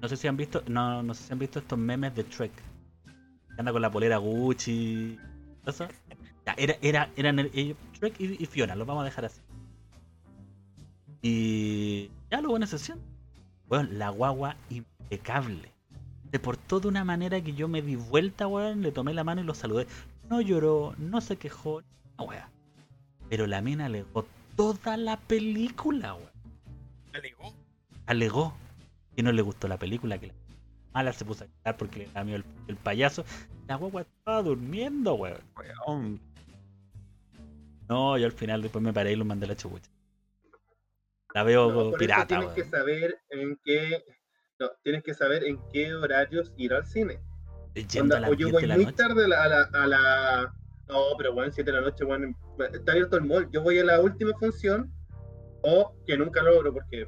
No sé si han visto. No, no sé si han visto estos memes de Trek. Que anda con la polera Gucci. ¿Eso? Ya, era, era, eran el- Trek y, y Fiona, los vamos a dejar así. Y. Ya lo buena sesión. Weón, la guagua impecable. Se portó de una manera que yo me di vuelta, weón, le tomé la mano y lo saludé. No lloró, no se quejó, no, weón. Pero la mina alegó toda la película, weón. Alegó que no le gustó la película, que la mala se puso a llorar porque le da miedo el, el payaso. La guagua estaba durmiendo, weón. Weón. No, yo al final después me paré y lo mandé a la chubucha. La veo No, pirata, tienes que saber en qué. No, tienes que saber en qué horarios ir al cine. Yendo Onda, a o yo 10 voy muy noche. tarde a la, a la, a la- No, pero bueno, 7 de la noche, bueno, está abierto el mall. Yo voy a la última función, o que nunca logro porque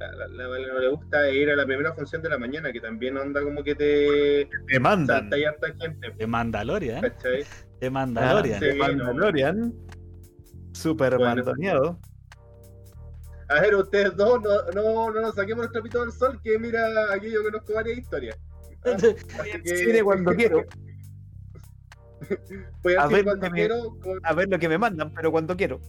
a la, la Vale no le gusta ir a la primera función de la mañana, que también onda como que te Te mandan. salta y harta gente. De Mandalorian, ¿Cachai? de Mandalorian. sí. De Mandalorian. Super Bueno. mandoneado. A ver, ustedes dos, no, no, no nos saquemos el trapito del sol, que mira, aquí yo conozco varias historias. Ah, que- cine cuando quiero. Voy A ver, cuando me- quiero, con- A ver lo que me mandan, pero cuando quiero.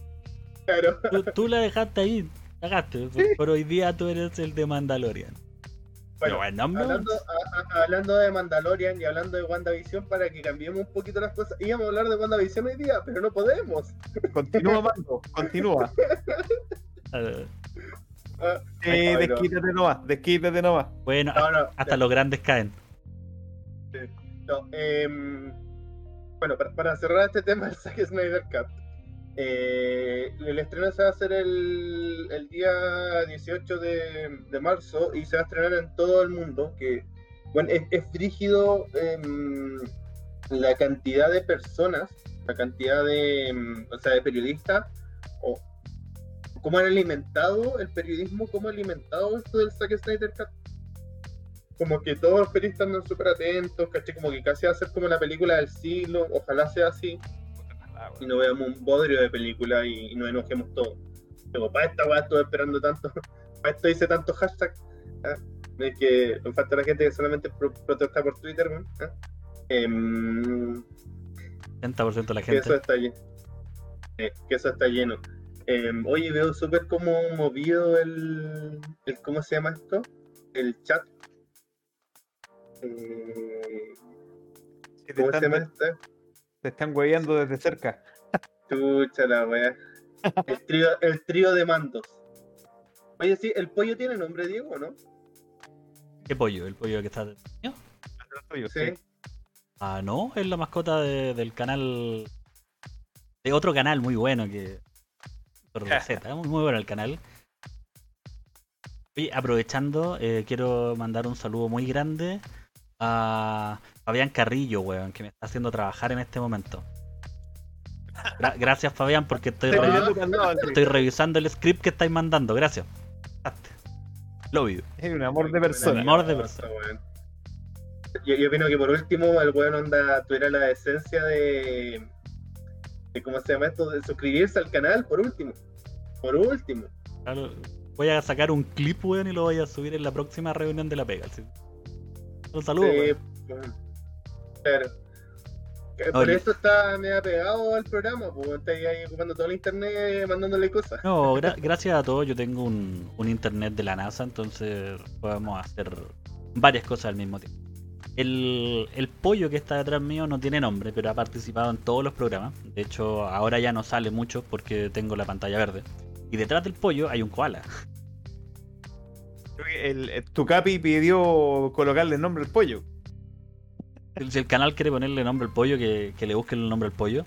claro. Tú, tú la dejaste ahí, cagaste. Por, por hoy día tú eres el de Mandalorian. Pero Bueno, bueno, Hablando, a- a- hablando de Mandalorian y hablando de WandaVision, para que cambiemos un poquito las cosas, íbamos a hablar de WandaVision hoy día, pero no podemos. Continúa, mando. Continúa. eh, Sí, cabrón. desquítate nomás. Desquítate nomás. bueno, no, no, hasta los grandes caen. no, em, bueno, para, para cerrar este tema del Zack Snyder Cut, eh, el estreno se va a hacer el, el día 18 de, de marzo y se va a estrenar en todo el mundo, que bueno, es, es frígido em, la cantidad de personas, la cantidad de, em, o sea, de periodistas, o cómo han alimentado el periodismo, cómo ha alimentado esto del Zack Snyder Cut. Como que todos los periodistas andan súper atentos, ¿cachai? Como que casi va a ser como la película del siglo, ojalá sea así, y no veamos un bodrio de película y, y nos enojemos todos. Pero para esta weá estuve esperando tanto, para esto hice tantos hashtags. ¿ah? Es que nos falta la gente que solamente pro- protesta por Twitter, weón, ¿ah? Em, 80% de la que eso gente. está lleno. Eh, que eso está lleno. Em, oye, veo súper como movido el, el. ¿Cómo se llama esto? El chat. Eh, ¿Cómo se llama esta? te están hueveando desde cerca. Chucha la wea. El trío, el trío de mandos. Oye, sí, ¿el pollo tiene nombre, Diego, o no? ¿Qué pollo? ¿El pollo que está de... Tuyo, Sí. sí. Ah, no, es la mascota de- del canal. De otro canal muy bueno que. Por receta, muy, muy bueno el canal. Oye, aprovechando, eh, quiero mandar un saludo muy grande a Fabián Carrillo, weón, que me está haciendo trabajar en este momento. Gra- gracias, Fabián, porque estoy, revi- revisando el script que estáis mandando. Gracias. Lo vi. Es un amor de persona. Amor de persona. weón. Yo, yo opino que por último el weón onda tuviera la decencia de, de ¿cómo se llama esto? De suscribirse al canal, por último. Por último. Claro, Voy a sacar un clip, weón, y lo voy a subir en la próxima reunión de la pega. Un saludo, Sí. Claro. Por Oye. eso está medio pegado al programa, pues está ahí ocupando todo el internet mandándole cosas. No, gra- gracias a todos. Yo tengo un, un internet de la NASA, entonces podemos hacer varias cosas al mismo tiempo. El, el pollo que está detrás mío no tiene nombre, pero ha participado en todos los programas. De hecho, ahora ya no sale mucho porque tengo la pantalla verde. Y detrás del pollo hay un koala. El, el- tu capi pidió colocarle el nombre al pollo. Si el canal quiere ponerle nombre al pollo, que, que le busquen el nombre al pollo.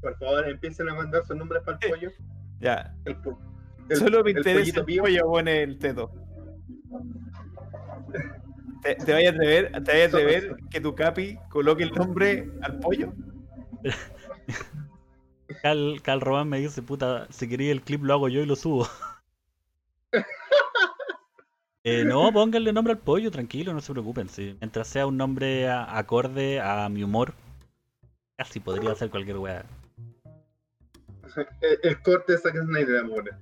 Por favor, empiecen a mandar sus nombres para el pollo. Ya. El, po- el- Solo me el interesa el pollo pone el teto. ¿Te, te vayas a atrever, te vayas a atrever que tu capi coloque el nombre al pollo? Cal, Cal Román me dice, puta, si quería el clip lo hago yo y lo subo. Eh, no, pónganle nombre al pollo, tranquilo, no se preocupen. sí. Mientras sea un nombre a- acorde a mi humor, casi podría ser cualquier weá. el, el corte de Zack Snyder, amor.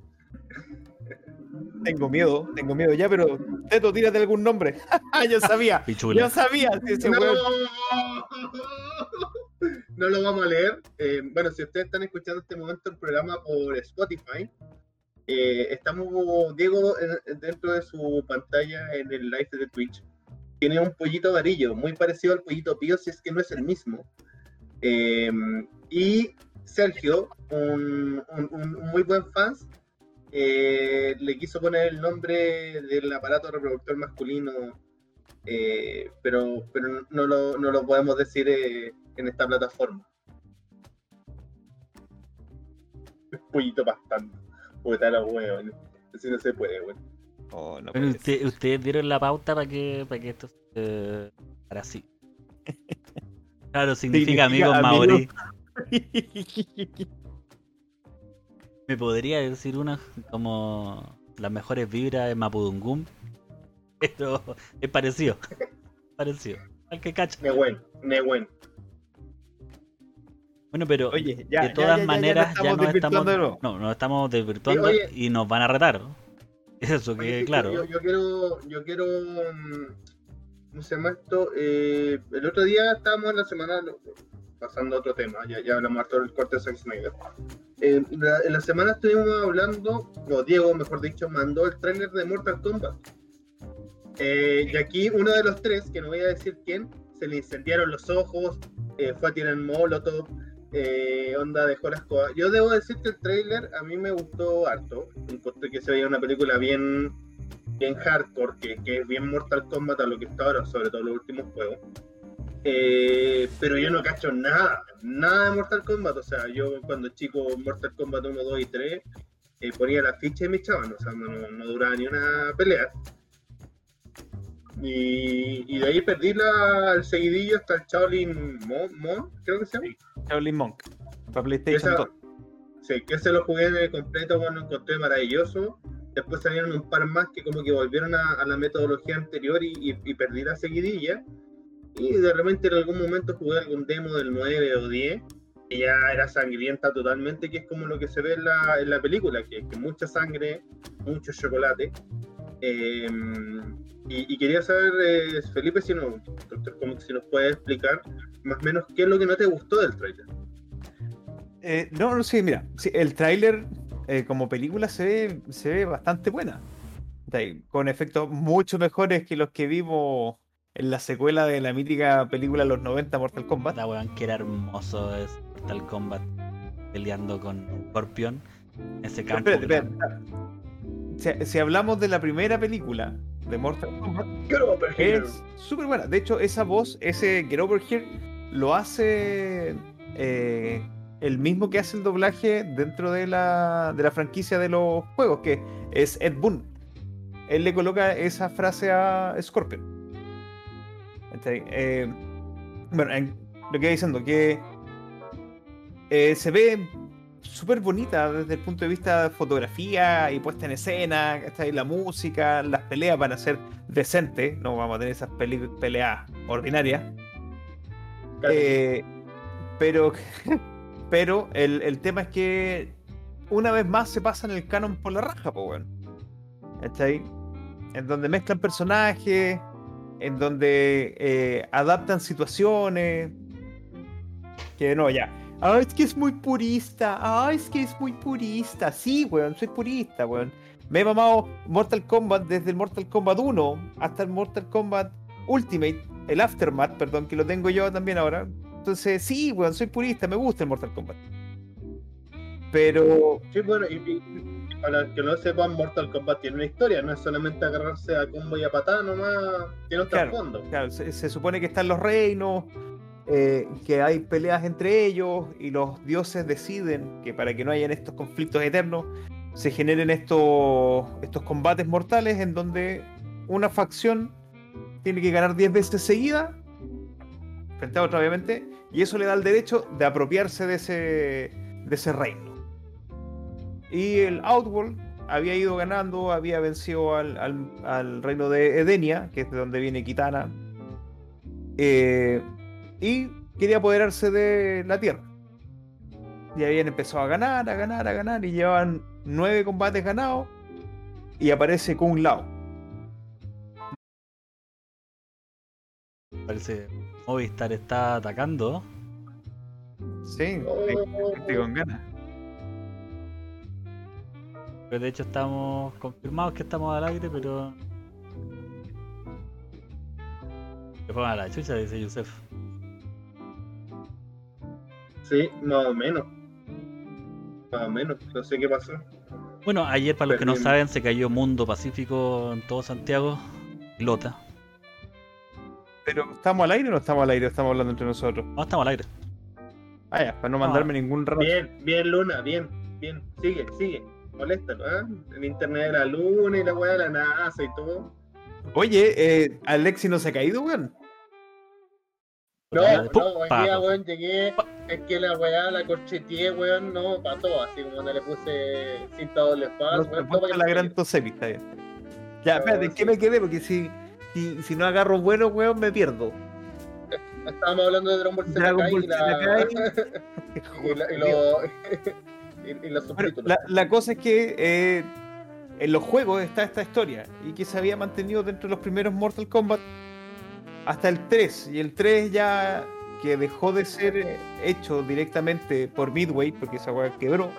Tengo miedo, tengo miedo ya, pero Teto, tírate algún nombre. yo sabía, yo Pichula. sabía. sí, ese No. weón- No lo vamos a leer. Eh, bueno, si ustedes están escuchando este momento el programa por Spotify, eh, estamos, Diego, en- dentro de su pantalla en el live de Twitch, tiene un pollito amarillo, muy parecido al pollito pío, si es que no es el mismo. Eh, y Sergio, un, un- un muy buen fan, eh, le quiso poner el nombre del aparato reproductor masculino eh, pero, pero no, lo, no lo podemos decir eh, en esta plataforma. Pollito pastando. Puta la huevo, así no se puede, weón. Oh, no puede usted- ustedes dieron la pauta para que, para que esto se para así. Claro, significa, Significa amigos amigo. maorí. Me podría decir una como las mejores vibras de Mapudungum. Pero es parecido. Parecido. Al que cacha. Nehuen, Nehuen. Bueno, pero Oye, ya, de todas ya, ya, ya maneras ya, nos estamos, no, nos estamos desvirtuando Sí, y nos van a retar. Eso que Oye, claro. Yo, yo quiero, yo quiero, mm, ¿cómo se llama esto? Eh, el otro día estábamos en la semana, pasando a otro tema, ya, ya hablamos harto del corte de Zack Snyder. Eh, la- en la semana estuvimos hablando, o Diego, mejor dicho, mandó el tráiler de Mortal Kombat. Eh, y aquí uno de los tres, que no voy a decir quién, se le incendiaron los ojos, eh, fue a tirar molotov, eh, onda dejó las cosas. Yo debo decir que el tráiler a mí me gustó harto. Encontré que se veía una película bien, bien hardcore, que, que es bien Mortal Kombat a lo que está ahora, sobre todo los últimos juegos. Eh, pero yo no cacho nada, nada de Mortal Kombat. O sea, yo cuando chico Mortal Kombat 1, 2 y 3 eh, ponía la ficha y me echaban, o sea, no, no- duraba ni una pelea. Y, y de ahí perdí la, el seguidillo hasta el Shaolin Mon, Mon, creo que se llama. Shaolin Monk. Para PlayStation Esa- 2. Sí, que se lo jugué de completo, bueno, encontré maravilloso. Después salieron un par más que como que volvieron a, a la metodología anterior y, y- y perdí la seguidilla. Y de repente en algún momento jugué algún demo del 9 o 10, que ya era sangrienta totalmente, que es como lo que se ve en la, en la película, que, que mucha sangre, mucho chocolate. Eh, y, quería saber, eh, Felipe, si, no, como si nos puede explicar más o menos qué es lo que no te gustó del trailer. Eh, no, no sé, mira, sí, el tráiler eh, como película se ve, se ve bastante buena. Con efectos mucho mejores que los que vimos en la secuela de la mítica película de los 90 Mortal Kombat. La weón que era hermoso es Mortal Kombat peleando con Scorpion. Ese Pero campo. espérate, espérate. Si, si hablamos de la primera película de Mortal Kombat, Hero. es súper buena. De hecho, esa voz, ese Get Over Here, lo hace eh, el mismo que hace el doblaje dentro de la, de la franquicia de los juegos, que es Ed Boon. Él le coloca esa frase a Scorpion. Eh, bueno, en- lo que iba diciendo, que eh, se ve súper bonita desde el punto de vista de fotografía y puesta en escena, ¿cachai? la música, las peleas van a ser decentes, no vamos a tener esas pele- peleas ordinarias. Eh, pero pero el, el tema es que una vez más se pasan el canon por la raja, pues weón. ¿Cachai? En donde mezclan personajes, en donde eh, adaptan situaciones. Que no, ya. Ah, es que es muy purista. Ah, es que es muy purista. Sí, weón, soy purista, weón. Me he mamado Mortal Kombat desde el Mortal Kombat 1 hasta el Mortal Kombat Ultimate, el Aftermath, perdón, que lo tengo yo también ahora. Entonces, sí, weón, soy purista, me gusta el Mortal Kombat. Pero, Sí, bueno, y, para los que no sepan, Mortal Kombat tiene una historia, no es solamente agarrarse a combo y a patada nomás, tiene un Claro. trasfondo. claro, se, se supone que están los reinos, eh, que hay peleas entre ellos y los dioses deciden que para que no hayan estos conflictos eternos, se generen estos, estos combates mortales en donde una facción tiene que ganar 10 veces seguida frente a otra obviamente y eso le da el derecho de apropiarse de ese, de ese reino y el Outworld había ido ganando había vencido al, al- al reino de Edenia que es de donde viene Kitana eh, y quería apoderarse de la tierra y habían empezado a ganar, a ganar, a ganar y llevaban nueve combates ganados y aparece Kung Lao Parece Movistar está atacando. Sí, Oh. gente con ganas. Pero de hecho estamos confirmados que estamos al aire, pero. Que pongan a la chucha, dice Yusef. Sí, más o menos. Más o menos, no sé qué pasó. Bueno, ayer para los que no saben se cayó Mundo Pacífico en todo Santiago. Lota. Pero ¿estamos al aire o no estamos al aire? Estamos hablando entre nosotros. No, estamos al aire. Ah, ya, para no mandarme ningún rato. Bien, bien, Luna, bien, bien. Sigue, sigue. Moléstalo, ¿ah? El internet de la Luna y la weá de la NASA y todo. Oye, eh, Alexi no se ha caído, weón. No, no, hoy día, weón, llegué. Es que la weá, la corcheteé, weón, no, para todo. Así como no le puse cinta doble faz, No, weón, para que la gran tosepi, está bien. Ya, No, espérate, ¿en qué me quedé? Porque si, si, si no agarro vuelo, weón, me pierdo. Estábamos hablando de Dragon Ball Z y, la... Z y, la- y los- los subtítulos. la, la cosa es que eh, en los juegos está esta historia y que se había mantenido dentro de los primeros Mortal Kombat hasta el 3. Y el 3 ya que dejó de ser eh, hecho directamente por Midway, porque esa weá quebró,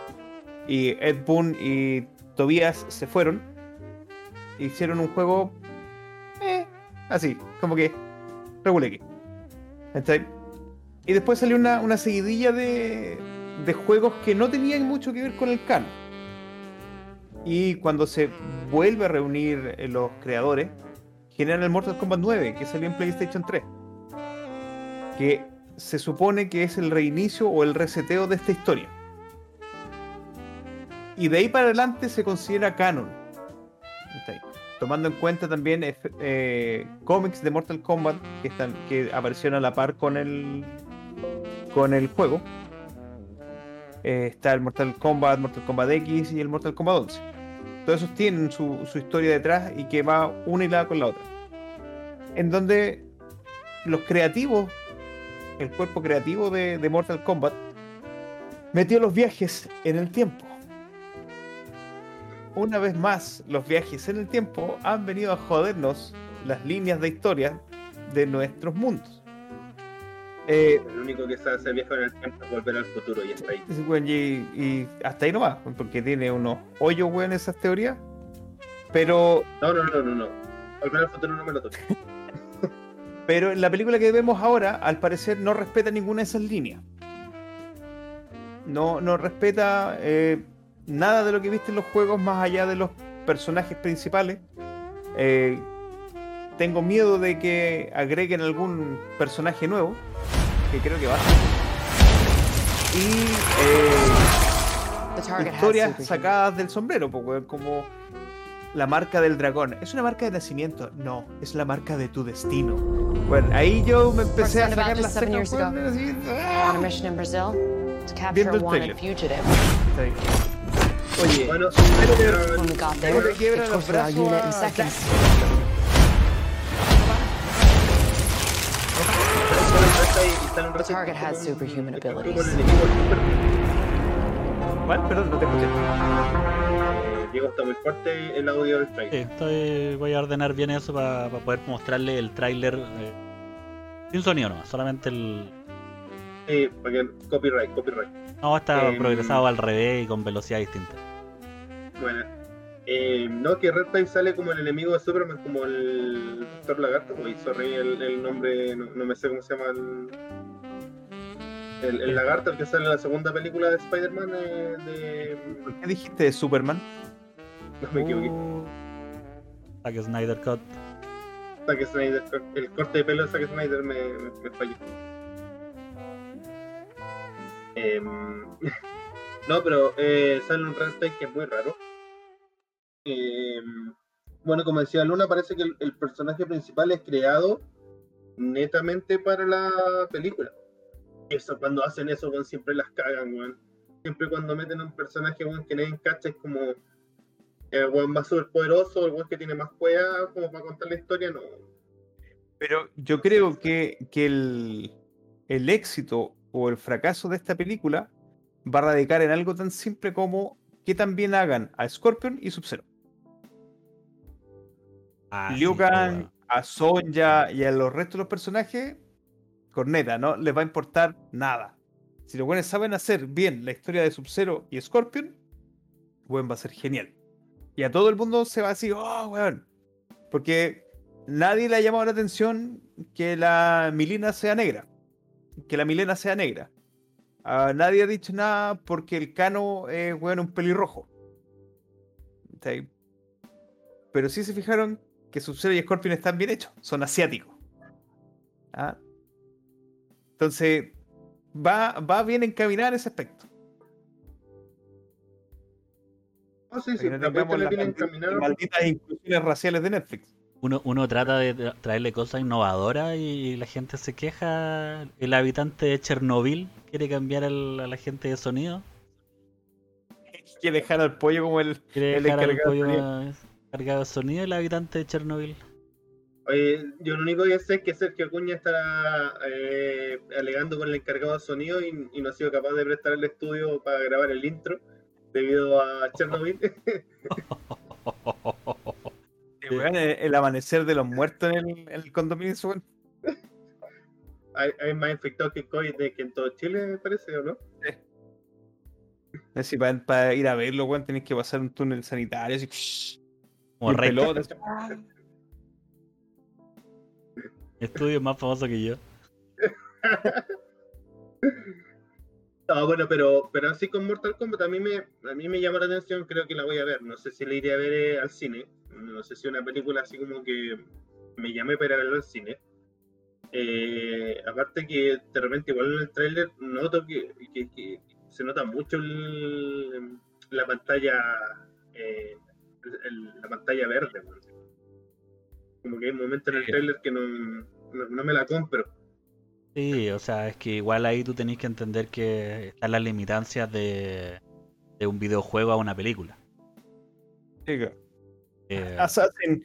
y Ed Boon y Tobias se fueron, hicieron un juego eh, así, como que reguleque. Y después salió una, una seguidilla de, de juegos que no tenían mucho que ver con el canon. Y cuando se vuelve a reunir eh, los creadores, generan el Mortal Kombat 9, que salió en PlayStation 3. Que se supone que es el reinicio o el reseteo de esta historia. Y de ahí para adelante se considera canon. Tomando en cuenta también eh, eh, cómics de Mortal Kombat que, están, que aparecieron a la par con el, con el juego. Eh, está el Mortal Kombat, Mortal Kombat X y el Mortal Kombat 11. Todos esos tienen su, su historia detrás y que va una hilada con la otra. En donde los creativos, el cuerpo creativo de, de Mortal Kombat, metió los viajes en el tiempo. Una vez más, los viajes en el tiempo han venido a jodernos las líneas de historia de nuestros mundos. Eh, El único que sabe hacer viejo en el tiempo es volver al futuro y está ahí. Y, y hasta ahí nomás, porque tiene unos hoyos, weón, esas teorías. Pero, No, no, no, no, no. Volver al futuro no me lo toque. pero en la película que vemos ahora, al parecer, no respeta ninguna de esas líneas. No, no respeta eh, nada de lo que viste en los juegos más allá de los personajes principales. Eh, tengo miedo de que agreguen algún personaje nuevo, que creo que va a ser. Y eh, The target has historias sacadas del sombrero, pues, como la marca del dragón. ¿Es una marca de nacimiento? No, es la marca de tu destino. Bueno, ahí yo me empecé a sacar las The target has superhuman abilities. ¿cuál? Perdón, no te escuché. Diego está muy fuerte el audio del Sí, trailer. estoy, voy a ordenar bien eso para poder mostrarle el tráiler eh, sin sonido, no, solamente el... Sí, porque copyright, copyright. No, está Em. progresado al revés y con velocidad distinta. Bueno. Eh, no, que Red Time sale como el enemigo de Superman, como el Doctor Lagarto, o sorry el, el nombre, no, no me sé cómo se llama el, el, el lagarto, el que sale en la segunda película de Spider-Man eh, de... ¿Qué dijiste de Superman? No me equivoqué. Uh, Zack Snyder Cut. Zack Snyder, el corte de pelo de Zack Snyder me, me, me falló. Em, no, pero eh, sale un Red Time que es muy raro. Em, bueno, como decía Luna, parece que el, personaje principal es creado netamente para la película. Eso, cuando hacen eso, weón, siempre las cagan, weón. Siempre cuando meten a un personaje, que nadie cacha, es como el weón más súper poderoso, el weón que tiene más cueva, como para contar la historia, no. Pero yo creo que, que el, el éxito o el fracaso de esta película va a radicar en algo tan simple como que también hagan a Scorpion y Sub-Zero. Ah, sí, Liu Kang, a Sonja y a los restos de los personajes, corneta, no les va a importar nada. Si los buenos saben hacer bien la historia de Sub-Zero y Scorpion, weón va a ser genial. Y a todo el mundo se va a decir, oh, weón. Porque nadie le ha llamado la atención que la Milena sea negra. Que la Milena sea negra. Nadie ha dicho nada porque el Cano es, weón, un pelirrojo. Pero sí se fijaron que Sub-Zero y Scorpion están bien hechos, son asiáticos. ¿Ah? Entonces, va, va bien encaminada en ese aspecto. Ah, sí, sí, que no tengamos las malditas, inclusiones raciales de Netflix. Uno, uno trata de tra- traerle cosas innovadoras y la gente se queja. El habitante de Chernobyl quiere cambiar al, a la gente de sonido. Que dejar al pollo como el, Quiere el dejar al encargado. Cargado de sonido el habitante de Chernobyl. Oye, yo lo único que sé es que Sergio Acuña está eh, alegando con el encargado de sonido y, y no ha sido capaz de prestar el estudio para grabar el intro debido a Chernobyl. Sí, weón, el, el amanecer de los muertos en el, en el condominio. weón. hay, hay más infectados que COVID de que en todo Chile, me parece, ¿o no? Es decir, para, ir a verlo, weón, tenés que pasar un túnel sanitario. Así, Como y Rey, así. estudio más famoso que yo. No, bueno, pero, pero así con Mortal Kombat a mí, me, a mí me llama la atención, creo que la voy a ver. No sé si la iré a ver eh, al cine. No sé si una película así como que me llamé para verla al cine. Eh, aparte que de repente igual en el tráiler noto que, que- que se nota mucho el- la pantalla eh, el- la pantalla verde. Como que hay momentos en el Sí. tráiler que no, no, no me la compro. Sí, o sea, es que igual ahí tú tenés que entender que están las limitancias de, de un videojuego a una película. Sí, claro. Eh, Assassin.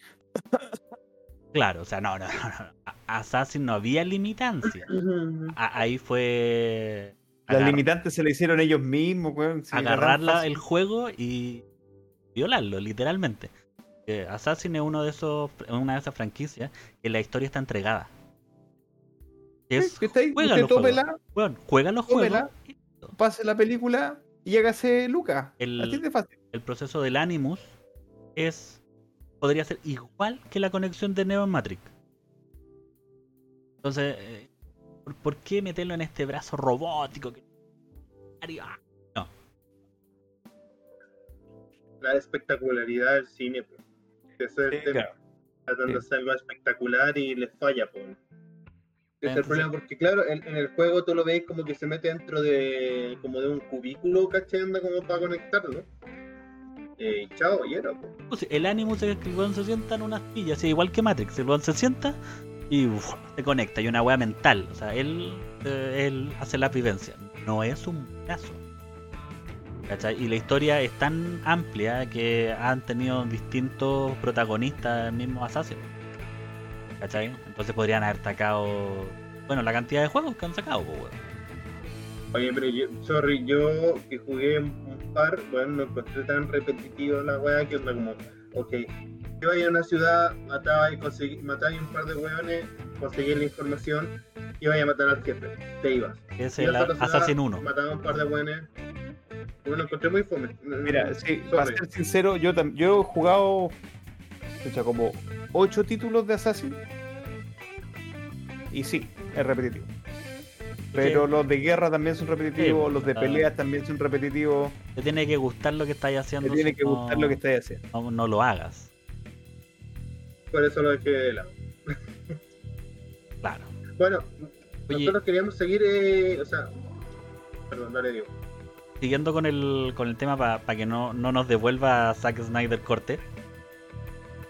claro, o sea, no, no, no, Assassin no había limitancia. A- ahí fue Las limitantes se le hicieron ellos mismos, weón. fácil. el juego y violarlo, literalmente. Eh, Assassin es uno de esos, una de esas franquicias que la historia está entregada. Es, que está ahí, juega los juegos. tómela, bueno, juega los juegos. pase la película y hágase Lucas. El- fácil. Proceso del Animus es podría ser igual que la conexión de Neo en Matrix. Entonces, eh, ¿por, por qué meterlo en este brazo robótico? que- La espectacularidad del cine, pues. Ese es el Sí, tema. claro. Tratan de Sí. hacer algo espectacular y les falla, pues. Ese es el problema, porque claro, en, en el juego tú lo veis como que se mete dentro de como de un cubículo, ¿cachai? Anda como para conectarlo. Eh, chao, y era, pues. Pues, el Animus es que el weón se sienta en una astilla, así igual que Matrix. El weón se sienta y uf, se conecta. Y una weá mental. O sea, él, eh, él hace la vivencia. No es un caso. ¿Cachai? Y la historia es tan amplia que han tenido distintos protagonistas el mismo Assassin. ¿Cachai? Entonces podrían haber sacado. Bueno, la cantidad de juegos que han sacado, pues, weón. Oye, pero yo, sorry, yo que jugué un par, bueno, no encontré tan repetitivo la weá que onda como, ok, iba a una ciudad, mataba y conseguí, mataba y un par de weones, conseguí la información, iba a matar al jefe, te ibas. Es el Assassin 1. Mataba un par de weones, bueno, lo encontré muy fome. Mira, sí, Sorry. para ser sincero, yo, yo he jugado escucha, como 8 títulos de Assassin. Y sí, es repetitivo. Pero Sí. los de guerra también son repetitivos, Sí, los de ah. peleas también son repetitivos. Te tiene que gustar lo que estáis Te haciendo. tiene si que no- gustar lo que estáis haciendo. no, no lo hagas. Por eso lo dejé de lado. Claro. Bueno, Oye, nosotros queríamos seguir, eh, o sea, perdón, dale digo. Siguiendo con el, con el tema para que no, no nos devuelva Zack Snyder corte.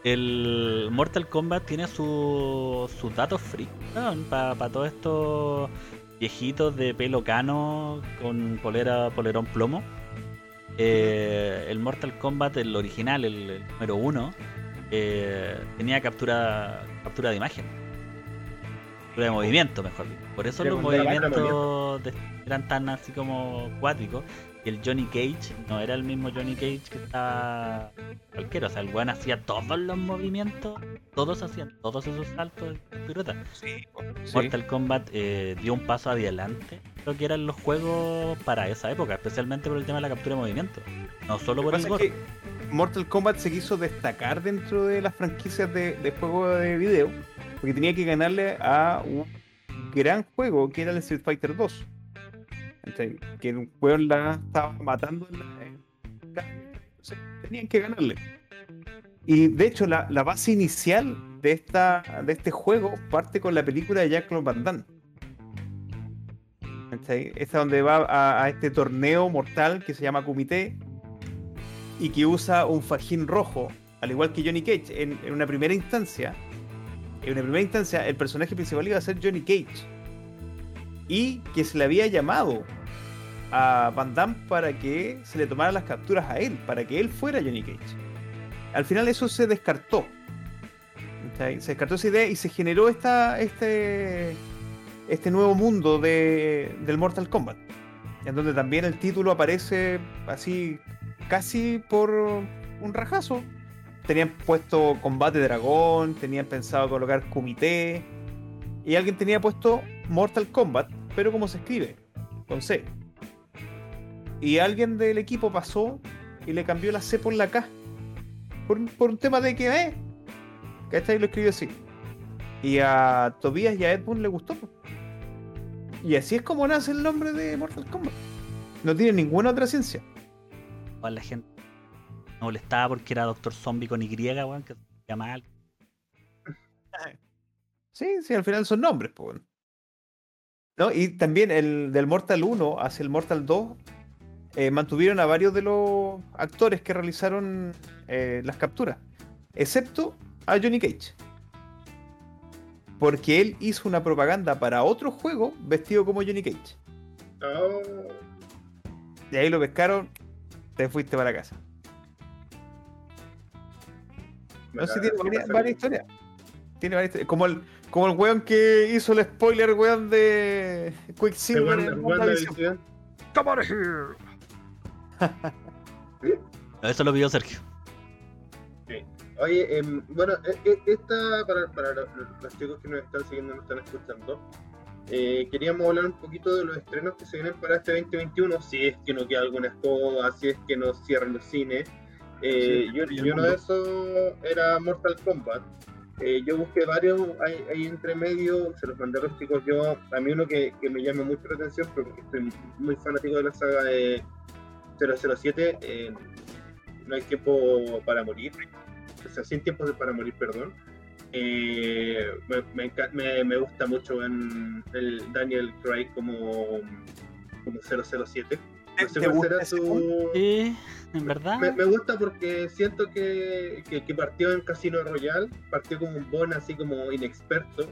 El Mortal Kombat tiene su- sus datos free para todos estos viejitos de pelo cano con polera polerón plomo. Eh, el Mortal Kombat, el original, el, el número uno, eh, tenía captura captura de imagen. Captura de movimiento, mejor dicho. Por eso los movimientos de- eran tan así como cuáticos. Y el Johnny Cage no era el mismo Johnny Cage que estaba cualquiera. O sea, el weón hacía todos los movimientos, todos hacían todos esos saltos de pirueta. Sí, Mortal Kombat eh, dio un paso adelante. Creo que eran los juegos para esa época, especialmente por el tema de la captura de movimiento. No solo Lo por el gore. es que Mortal Kombat se quiso destacar dentro de las franquicias de, de juegos de video porque tenía que ganarle a un gran juego que era el Street Fighter 2. ¿Cachai? Que un juego la estaba matando en la- en- Entonces, tenían que ganarle. Y de hecho, la, base inicial de, esta, de este juego parte con la película de Jack Van Damme. Esta donde va a, a este torneo mortal que se llama Kumite y que usa un fajín rojo, al igual que Johnny Cage. En, en una primera instancia, en una primera instancia, el personaje principal iba a ser Johnny Cage. Y que se le había llamado a Van Damme para que se le tomaran las capturas a él, para que él fuera Johnny Cage. Al final eso se descartó. Se descartó esa idea y se generó esta, este, este nuevo mundo de, del Mortal Kombat. En donde también el título aparece así casi por un rajazo. Tenían puesto combate dragón, tenían pensado colocar comité. Y alguien tenía puesto Mortal Kombat, pero como se escribe, con C. Y alguien del equipo pasó y le cambió la C por la K. Por, un- tema de que, eh. ¿Cachai? Lo escribió así. Y a Tobias y a Ed Boon le gustó. Y así es como nace el nombre de Mortal Kombat. No tiene ninguna otra ciencia. La gente me molestaba porque era Doctor Zombie con Y, weón, que se llama mal. Sí, sí, al final son nombres, pues. ¿No? Y también el del Mortal 1 hacia el Mortal 2 eh, mantuvieron a varios de los actores que realizaron eh, las capturas, excepto a Johnny Cage. Porque él hizo una propaganda para otro juego vestido como Johnny Cage. Oh, Y ahí lo pescaron, te fuiste para casa. No sé, da- tiene varias, historias. Tiene varias historias. Como el, como el weón que hizo el spoiler, weón, de Quicksilver en WandaVision. Come of here. Eso lo pidió Sergio. Oye, em, bueno, e- e- esta, para, para los, los chicos que nos están siguiendo, nos están escuchando, eh, queríamos hablar un poquito de los estrenos que se vienen para este 2021, si es que no queda alguna escoba, si es que no cierran los cines. Eh, Sí, y, uno de esos era Mortal Kombat. Eh, yo busqué varios ahí, ahí entre medio, se los mandé a los chicos. Yo, a mí uno que, que me llama mucho la atención, porque estoy muy fanático de la saga de 007, eh, No hay tiempo para morir, o sea, sin tiempo para morir, perdón. Eh, me, me, enca- me- me gusta mucho en el Daniel Craig como, como 007. No sé ¿Te cuál gusta será ese su, Sí, en verdad. me, me gusta porque siento que, que, que partió en Casino Royale, partió como un bon así como inexperto.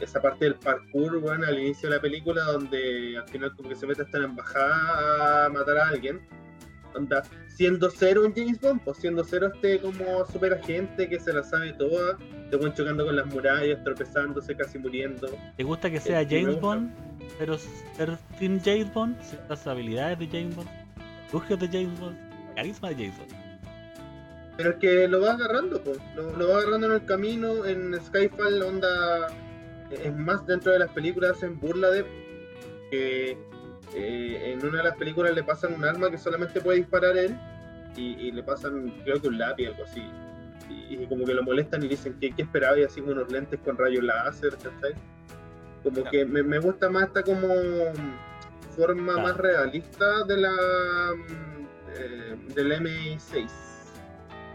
Esa parte del parkour, bueno, al inicio de la película, donde al final como que se mete hasta en la embajada a matar a alguien. Onda, siendo cero un James Bond, pues siendo cero este como super agente que se la sabe toda, te van chocando con las murallas, tropezándose, casi muriendo. ¿Te gusta que sea James. Bond, pero ser sin James Bond, ciertas habilidades de James Bond, lujios de James Bond, carisma de James Bond? Pero es que lo va agarrando, pues. Lo, lo va agarrando en el camino. En Skyfall, onda. Es más, dentro de las películas hacen burla de que eh, en una de las películas le pasan un arma que solamente puede disparar él. Y, y le pasan, creo que un lápiz, algo así. Y, y como que lo molestan y dicen que qué esperaba y así unos lentes con rayos láser, ¿cachai? Como Claro. que me, me gusta más esta como forma Claro. más realista de la mm, eh, del MI6.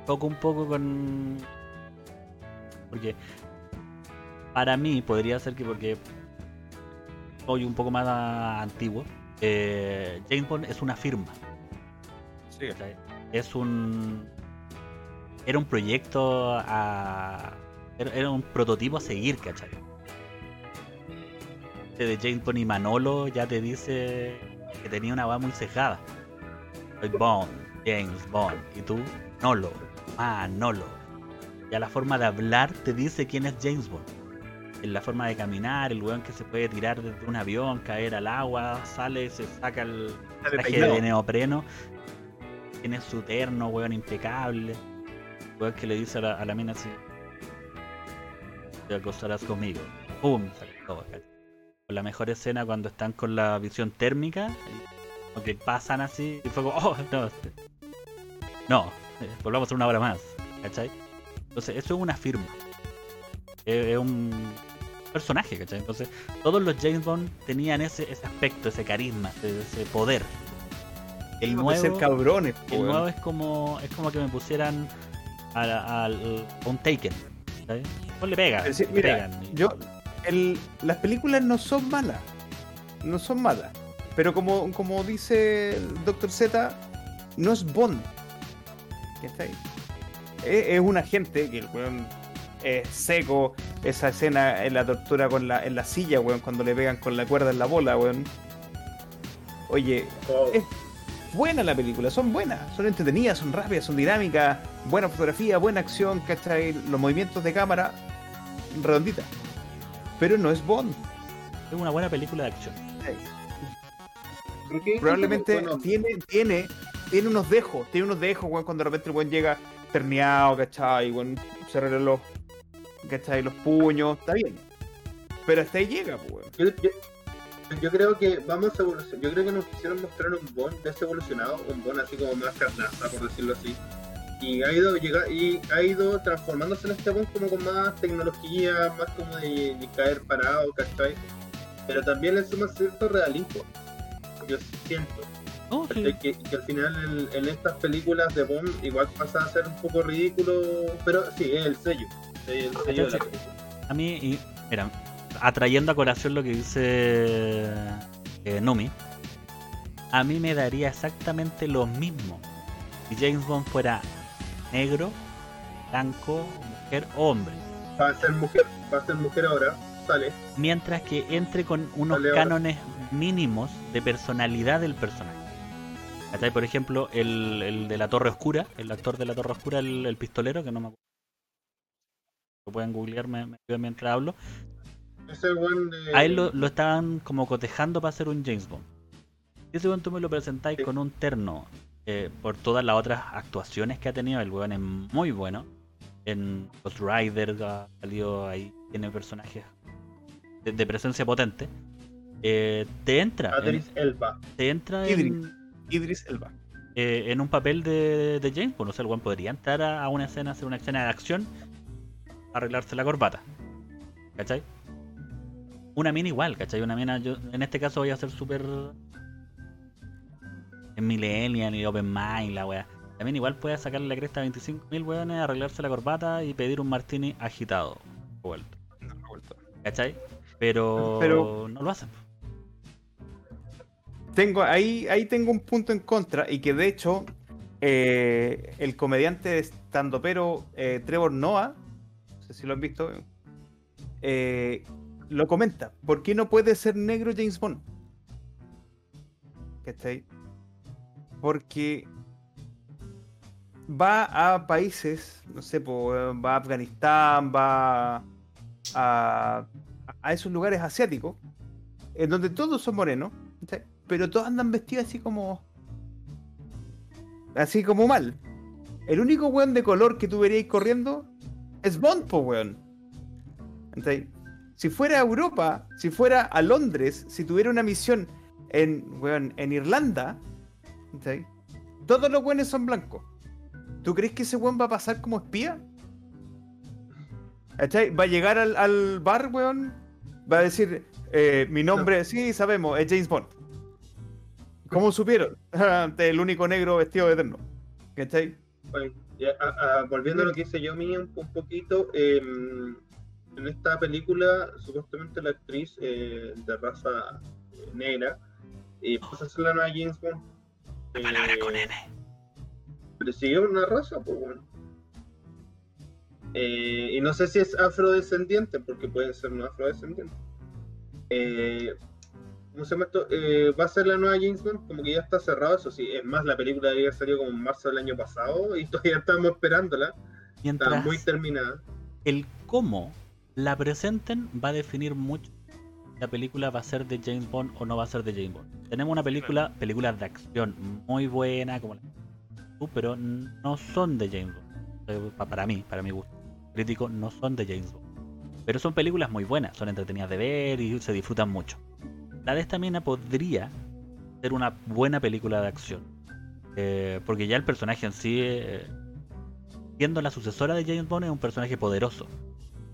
Toco un poco con. Porque. Para mí podría ser que porque. Soy un poco más antiguo. Eh, James Bond es una firma. Sí. Es un. Era un proyecto a. Era, era un prototipo a seguir, ¿cachai? Este de James Bond y Manolo ya te dice que tenía una voz muy cejada. Soy Bond, James Bond. Y tú, Nolo, Manolo. Ya la forma de hablar te dice quién es James Bond. En la forma de caminar, el weón que se puede tirar desde un avión, caer al agua, sale, se saca el, traje peinado. de neopreno. Tiene su terno, weón, impecable. Weón que le dice a la, a la mina así. Te acostarás conmigo. ¡Pum! Sale todo, la mejor escena cuando están con la visión térmica. Que pasan así. Y fue como, oh, no. este- No, eh, volvamos a hacer una hora más. ¿Cachai? Entonces, eso es una firma. Es un personaje, ¿cachai? Entonces, todos los James Bond tenían ese, ese aspecto, ese carisma, ese, poder. El de nuevo, ser cabrones, po, el nuevo es como es como que me pusieran al- un Taken. ¿sabes? Pues le pega, Es decir, le mira, pegan. y- Yo, el- las películas no son malas. No son malas. Pero como, como dice el Dr. Z, no es Bond. ¿Qué está ahí? Es, es un agente que el weón es seco. Esa escena en la tortura con la, en la silla, weón, cuando le pegan con la cuerda en la bola, weón. Oye, Oh, Es- buena la película, son buenas, son entretenidas, son rápidas, son dinámicas, buena fotografía, buena acción, ¿cachai? Los movimientos de cámara, redondita. Pero no es Bond. Es una buena película de acción. Probablemente bueno, tiene, tiene, tiene unos dejos, tiene unos dejos, weón, cuando de repente el weón llega terneado, ¿cachai? Weón, se los, ¿cachai? Los puños, está bien. Pero hasta ahí llega, pues. Yo, yo- yo creo que vamos a evolucionar. Yo creo que nos quisieron mostrar un Bond desevolucionado, un Bond así como más carnaza, por decirlo así. Y ha ido llega, y ha ido transformándose en este Bond como con más tecnología, más como de, de caer parado, ¿cachai? Pero también le suma cierto realismo. Yo siento. Sí. ¿cachai? Que, que al final en, en estas películas de Bond igual pasa a ser un poco ridículo, pero sí, es el sello. El. A mí, y, mira, atrayendo a colación lo que dice eh, Numi, a mí me daría exactamente lo mismo si James Bond fuera negro, blanco, mujer o hombre. Va a ser mujer, va a ser mujer ahora, sale. Mientras que entre con unos ahora. cánones mínimos de personalidad del personaje. Por ejemplo, el, el de la Torre Oscura, el actor de la Torre Oscura, el, el pistolero, que no me acuerdo. Lo pueden googlear me- me- mientras hablo. Ese buen de. A él lo, lo estaban como cotejando para ser un James Bond. Y ese weón tú me lo presentáis Sí. con un terno eh, por todas las otras actuaciones que ha tenido. El weón es muy bueno. En Ghost Rider ha salido ahí, tiene personajes de, de presencia potente. Eh, te entra, en- Adris Elba. te entra Idris. en, Idris Elba. eh, en un papel de, de James Bond. O sea, el weón podría entrar a, a una escena, hacer una escena de acción, arreglarse la corbata. ¿Cachai? Una mina igual, ¿cachai? Una mina, yo en este caso voy a ser súper. En Millennial y Open Mind, la wea. También igual puede sacarle la cresta a 25.000 weones, arreglarse la corbata y pedir un martini agitado. Vuelto. ¿Cachai? Pero, Pero- no lo hacen. Tengo, ahí, ahí tengo un punto en contra y que de hecho eh, el comediante estandopero eh, Trevor Noah, no si lo han visto, eh, lo comenta. ¿Por qué no puede ser negro James Bond? ¿Cachai? Porque va a países, no sé, va a Afganistán, va a, a esos lugares asiáticos, en donde todos son morenos, pero todos andan vestidos así como. Así como mal. El único weón de color que tú veríais corriendo es Bond, po weón. Si fuera a Europa, si fuera a Londres, si tuviera una misión en, weón, en Irlanda, todos los weones son blancos. ¿Tú crees que ese weón va a pasar como espía? ¿Cachai? Va a llegar al, al bar, weón. Va a decir, eh, mi nombre, sí, sabemos, es James Bond. ¿Cómo supieron? El único negro vestido de eterno. ¿Cachai? Oye, ya, a- a- volviendo a lo que hice yo mío un, un poquito, em, en esta película supuestamente la actriz eh, de raza eh, negra eh, puso a hacer la nueva James Bond. Palabra Eh, con N. pero siguió una raza, pues bueno. Eh, y no sé si es afrodescendiente, porque puede ser no afrodescendiente. ¿Cómo se llama esto? Eh, va a ser la nueva James Bond, como que ya está cerrado, eso sí. Es más, la película haber salido como en marzo del año pasado y todavía estamos esperándola. Está Mientras muy terminada. el cómo la presenten va a definir mucho si la película va a ser de James Bond o no va a ser de James Bond. Tenemos una película, películas de acción muy buena, como la pero no son de James Bond. Eh, pa- Para mí, para mi gusto crítico, no son de James Bond. Pero son películas muy buenas, son entretenidas de ver y se disfrutan mucho. La de esta mina podría ser una buena película de acción. Eh, porque ya el personaje en sí, eh, siendo la sucesora de James Bond, es un personaje poderoso.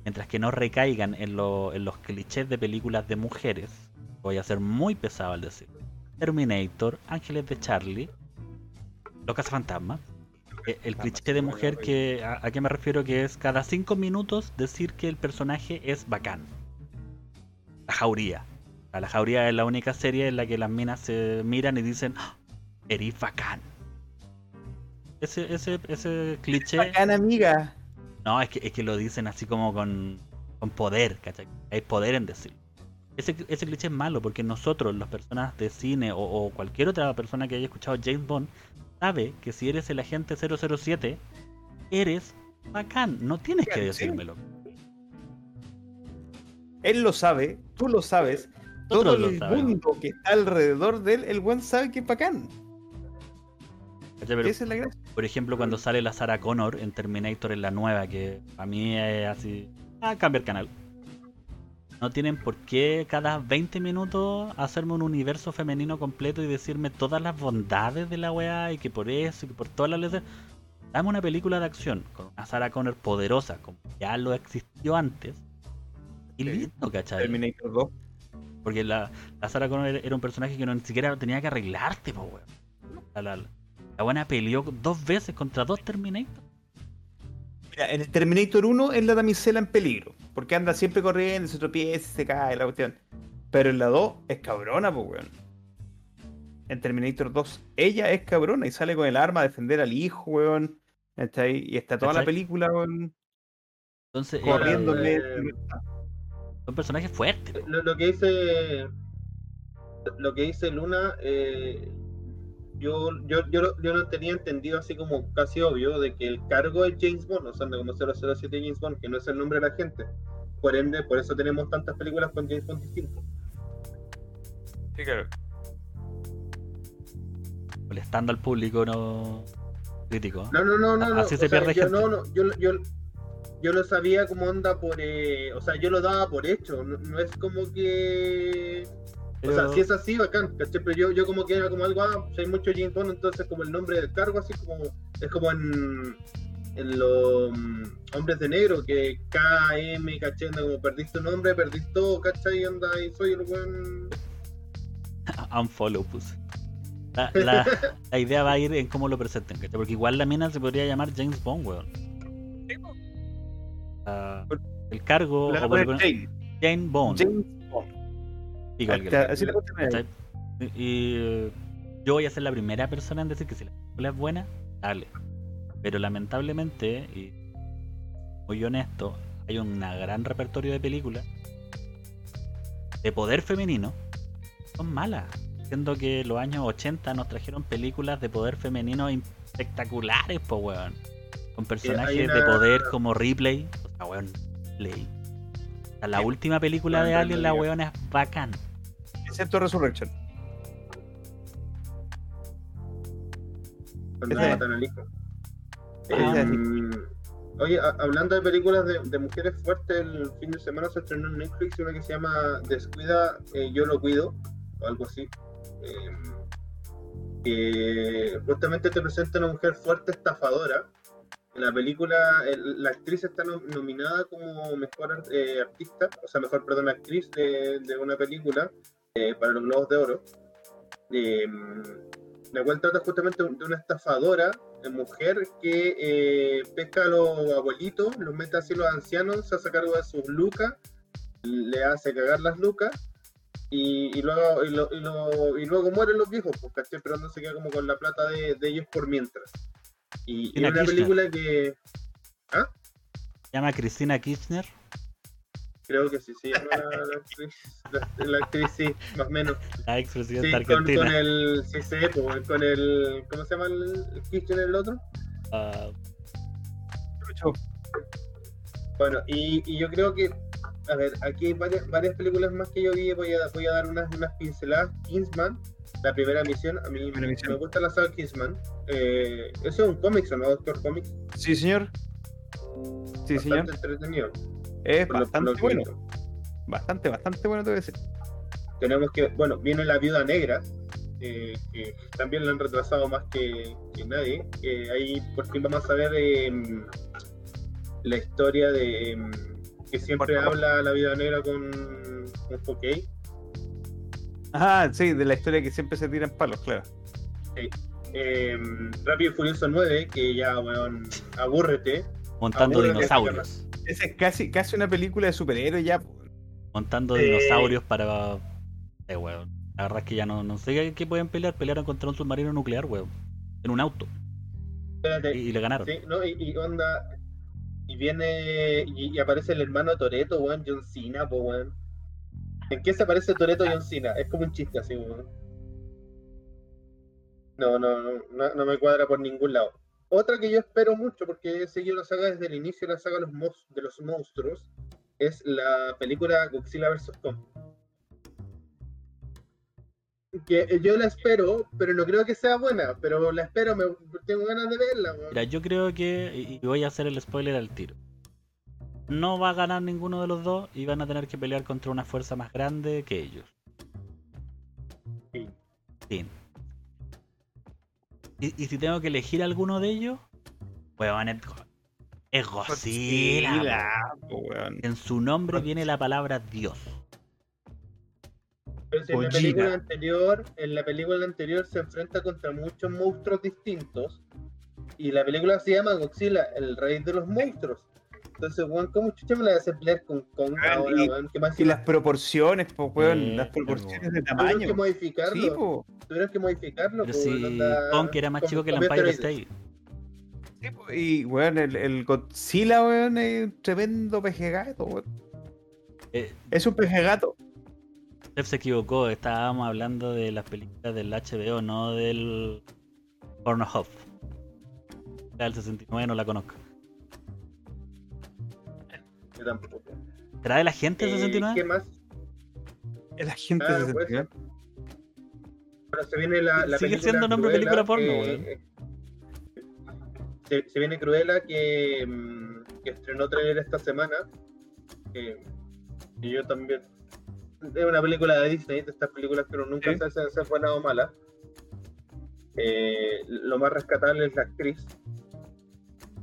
Mientras que no recaigan en, lo- en los clichés de películas de mujeres. Voy a ser muy pesado al decir. Terminator, Ángeles de Charlie, Los Cazafantasmas. Eh, El cliché de mujer que a, a qué me refiero que es cada cinco minutos decir que el personaje es bacán. La jauría. Sea, La jauría es la única serie en la que las minas se miran y dicen, "Ah, eres bacán. Ese, ese, ese cliché. Bacán, amiga. No, es que, es que lo dicen así como con, con poder, ¿cachai? Hay poder en decirlo. Ese, ese cliché es malo porque nosotros, las personas de cine o, o cualquier otra persona que haya escuchado James Bond, sabe que si eres el agente 007, eres bacán. No tienes que decírmelo. Él lo sabe, tú lo sabes. Todo Nosotros el mundo que está alrededor de él, el buen sabe que es bacán. Esa es la gracia. por ejemplo, cuando sale la Sarah Connor en Terminator en la nueva, que a mí es así. Ah, cambia el canal. No tienen por qué cada 20 minutos hacerme un universo femenino completo y decirme todas las bondades de la weá y que por eso y que por todas las letras. Dame una película de acción con una Sarah Connor poderosa, como ya lo existió antes. Y listo, ¿cachai? Terminator 2. Porque la, la Sarah Connor era un personaje que no ni siquiera tenía que arreglarte, po, weón. La, la, la buena peleó dos veces contra dos Terminator. Mira, en el Terminator 1 es la damisela en peligro. Porque anda siempre corriendo, se tropieza, se cae, la cuestión. Pero en la 2 es cabrona, pues, weón. En Terminator 2, ella es cabrona y sale con el arma a defender al hijo, weón. Está ahí, y está toda la película, weón, Entonces, corriéndole. eh, son personajes fuertes. po. Lo, lo que dice lo que dice Luna eh, yo, yo, yo, yo lo tenía entendido así como casi obvio de que el cargo es James Bond, o sea, anda como 007 James Bond, que no es el nombre de la gente. Por ende, por eso tenemos tantas películas con James Bond distintos. Sí, claro. molestando al público no crítico. No, no, no, no. no. Así se sea, yo, gente. no, no, yo, yo, yo lo sabía como onda por. eh, o sea, yo lo daba por hecho. No, no es como que. O sea, si es así, bacán, ¿cachai? Pero yo, yo como que era como algo, ah, si hay mucho James Bond, entonces como el nombre del cargo, así como, es como en, en los mm, hombres de negro, que KM, ¿cachai? Anda como perdiste tu nombre, perdiste todo, ¿cachai? Y anda y soy el buen... Unfollow, pues. La, la- la idea va a ir en cómo lo presenten, ¿cachai? Porque igual la mina se podría llamar James Bond, weón. Ah, el cargo, o Jane. Jane Bond. James Bond. y yo voy a ser la primera persona en decir que si la película es buena, dale. Pero lamentablemente, y muy honesto, hay un gran repertorio de películas de poder femenino son malas. Siendo que los años 80 nos trajeron películas de poder femenino espectaculares, po weón. Con personajes de poder como Ripley. Sea, weón. O sea, la Sí. última película de Alien, la weón es bacán. Excepto Resurrection. cuando Ese- se matan al hijo. Ese Em, oye, a- hablando de películas de, de mujeres fuertes, el fin de semana se estrenó en Netflix una que se llama Descuida, eh, yo lo cuido, o algo así. Em, que justamente te presenta una mujer fuerte estafadora. La película, el- la actriz está nom- nominada como mejor eh, artista, o sea, mejor, perdón, actriz de, una película eh, para los Globos de Oro. Em, la cual trata justamente de una estafadora de mujer que eh, pesca a los abuelitos, los mete así los ancianos, se hace cargo de sus lucas, le hace cagar las lucas y, luego, y, lo- mueren los viejos, ¿cachai? Pero no se queda como con la plata de ellos por mientras. Y, y una Kirchner. película que Se llama Cristina Kirchner. creo que sí se llama la, la actriz, la, la actriz sí, más o menos. La Sí, expresidenta con, argentina. con el, sí, sí, con el, ¿cómo se llama el, el Kirchner, el otro? Ah, Bueno, y, y yo creo que, a ver, aquí hay varias, varias películas más que yo vi, voy a, voy a dar unas, unas pinceladas. Kingsman, la primera misión, a mí me gusta la saga Kingsman. Eh, eso es un cómic, ¿o ¿no? Doctor Comics. Sí, señor. Sí, señor. bastante entretenido. Es por bastante lo bueno. Bastante, bastante bueno, te voy a decir. Tenemos que, bueno, viene La Viuda Negra, eh, que también la han retrasado más que, que nadie. Eh, ahí por fin vamos a ver em, la historia de em, que siempre habla La Viuda Negra con, con Fokey. Ah, sí, de la historia que siempre se tiran palos, claro. Eh, Rápido y Furioso 9, que ya, weón, abúrrete. montando dinosaurios. Esa es casi, casi una película de superhéroes ya. Montando Eh. dinosaurios para. Eh, weón. La verdad es que ya no, no sé qué, qué pueden pelear. Pelearon contra un submarino nuclear, weón. En un auto. Espérate, Y, y le ganaron. sí, ¿no? Y, y onda. Y viene. Y, y aparece el hermano Toreto, weón, John Cena, po, weón. ¿En qué se parece Toreto y John Cena? Es como un chiste así. No, no, no, no, no me cuadra por ningún lado. Otra que yo espero mucho, porque he seguido la saga desde el inicio de la saga de los, monstruos, es la película Godzilla vs. Kong. Que eh, yo la espero, pero no creo que sea buena, pero la espero, me, tengo ganas de verla. Mira, yo creo que. Y voy a hacer el spoiler al tiro. No va a ganar ninguno de los dos y van a tener que pelear contra una fuerza más grande que ellos. Sí. Fin. Y, y si tengo que elegir alguno de ellos, weón, es, es Godzilla. Godzilla, weón. En su nombre viene la palabra Dios. Pero si en la película anterior, en la película anterior se enfrenta contra muchos monstruos distintos. Y la película se llama Godzilla, el rey de los monstruos. Entonces, weón, ¿cómo chucha me la vas a pelear con Kong Ah, ahora, y- weón? ¿Qué más Y las proporciones, po, weón. Eh, las proporciones de Tuvieron que tamaño. modificarlo. Sí, po. Tuvieron que modificarlo. Pero po, si Kong era más chico que el Empire. State. Sí, po, Y, weón, el, el Godzilla, weón, es un tremendo peje gato, weón. Eh, Es un peje gato. Steph se equivocó, estábamos hablando de las películas del HBO, no del Pornhub. La del 69 no la conozco. Yo tampoco. ¿Será de la gente Eh, 69? ¿Qué más? Es la gente Claro, de pues. 69. Bueno, se viene la, la Sigue película siendo nombre Cruella, película porno, que- weón. Se, se viene Cruella que, mm, que estrenó trailer esta semana. Que, que yo también. es una película de Disney, de estas películas que uno nunca Sí. sabe si es buena o mala. Eh, lo más rescatable es la actriz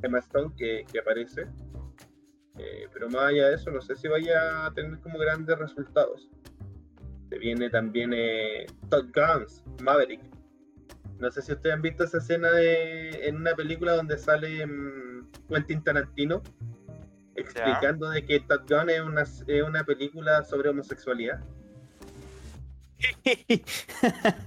Emma Stone que, que aparece. Eh, pero más allá de eso, no sé si vaya a tener como grandes resultados. Se viene también eh, Top Guns, Maverick. No sé si ustedes han visto esa escena de, en una película donde sale mm, Quentin Tarantino explicando de que Top Gun es una, es una película sobre homosexualidad.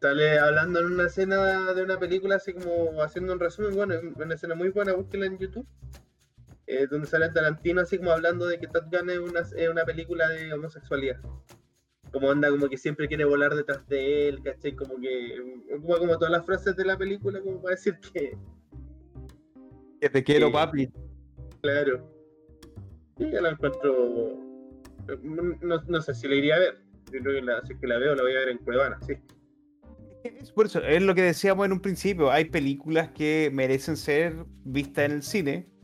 Sale hablando en una escena de una película, así como haciendo un resumen. Bueno, es una escena muy buena, búsquenla en YouTube. Eh, donde sale Tarantino, así como hablando de que Top Gun es una, es una película de homosexualidad. Como anda, como que siempre quiere volar detrás de él, ¿cachai? Como que. Como, como todas las frases de la película, como para decir que. Que te quiero, papi. Claro. Sí, yo la encuentro. No, no sé si la iría a ver. Yo creo que la, si es que la veo, la voy a ver en Cuevana, sí. Es por eso, es lo que decíamos en un principio. Hay películas que merecen ser vistas en el cine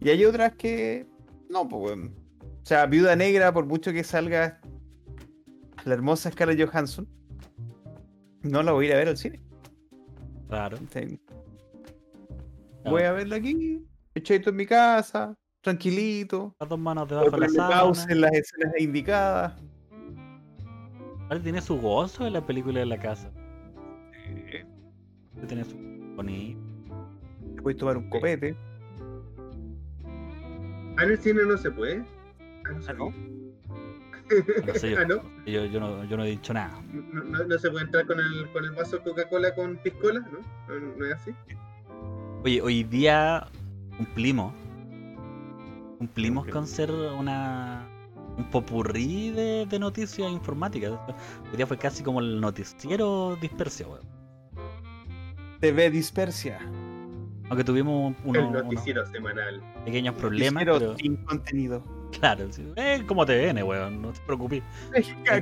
y hay otras que no, pues. O sea, Viuda Negra, por mucho que salga la hermosa Scarlett Johansson, no la voy a ir a ver al cine. Claro. ¿cachai? Voy a verla aquí, echadito en mi casa, tranquilito. Las dos manos debajo de la sábana. en las escenas indicadas. Tiene su gozo en la película de la casa. Eh, Tiene su bonito. te puedes tomar un copete. Ah, en el cine no se puede. Ah, no, Ah, se ¿no? No sé yo. ah, no. Yo, yo, no, yo no he dicho nada. No, no- no se puede entrar con el, con el vaso de Coca-Cola con piscola, ¿no? ¿no? es así? Oye, hoy día cumplimos. Cumplimos con ser una un popurrí de, de noticias informáticas. Hoy día fue casi como el noticiero dispersio, weón. TV Dispersia. Aunque tuvimos el unos, unos noticiero semanal. pequeños problemas, pero sin contenido. claro, sí, eh, como TVN, weón, no te preocupes.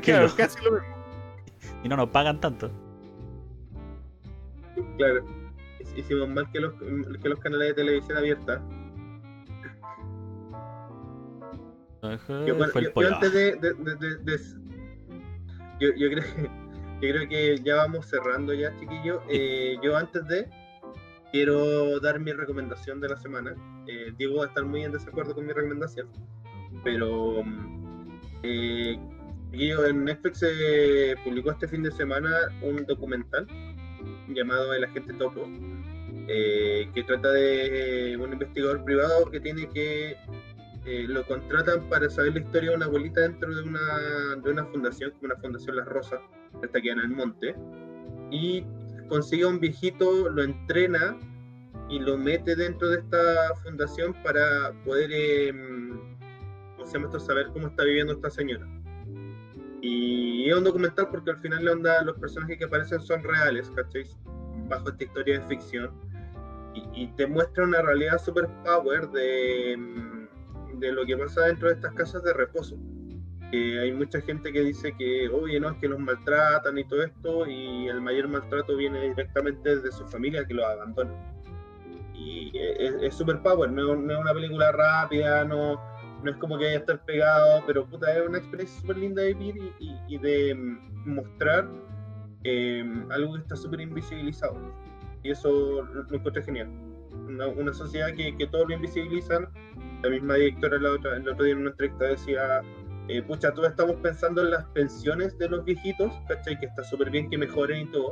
Claro, casi lo mismo. Y no nos pagan tanto. Claro. Hicimos más que los, que los canales de televisión abierta. Yo, bueno, fue el yo- yo pollo. antes de, de- de- de- de- yo, yo creo que yo creo que ya vamos cerrando ya, chiquillos. Eh, yo antes de quiero dar mi recomendación de la semana. Eh, Diego va a estar muy en desacuerdo con mi recomendación, pero mm, eh, en Netflix se publicó este fin de semana un documental llamado El Agente Topo, eh, que trata de un investigador privado que tiene que eh, lo contratan para saber la historia de una abuelita dentro de una, de una fundación, como una fundación Las Rosas, esta que en el monte, y consigue a un viejito, lo entrena y lo mete dentro de esta fundación para poder eh, ¿cómo se llama esto? saber cómo está viviendo esta señora. Y es un documental porque al final la onda, los personajes que aparecen son reales, ¿cachai? Bajo esta historia de ficción. Y, y te muestra una realidad super power de, mm, de lo que pasa dentro de estas casas de reposo. Hay mucha gente que dice que, oye, no, es que los maltratan y todo esto, y el mayor maltrato viene directamente de su familia que los abandona. Y es, es super power, no, no es una película rápida, no, no es como que haya estar pegado, pero puta, es una experiencia súper linda de vivir y, y- y de mm, mostrar eh, algo que está súper invisibilizado. Y eso lo, encontré genial. Una, una sociedad que, que todos lo invisibilizan. La misma directora la otra, el otro día en una entrevista decía, eh, pucha, todos estamos pensando en las pensiones de los viejitos, ¿cachai? Que está súper bien que mejoren y todo.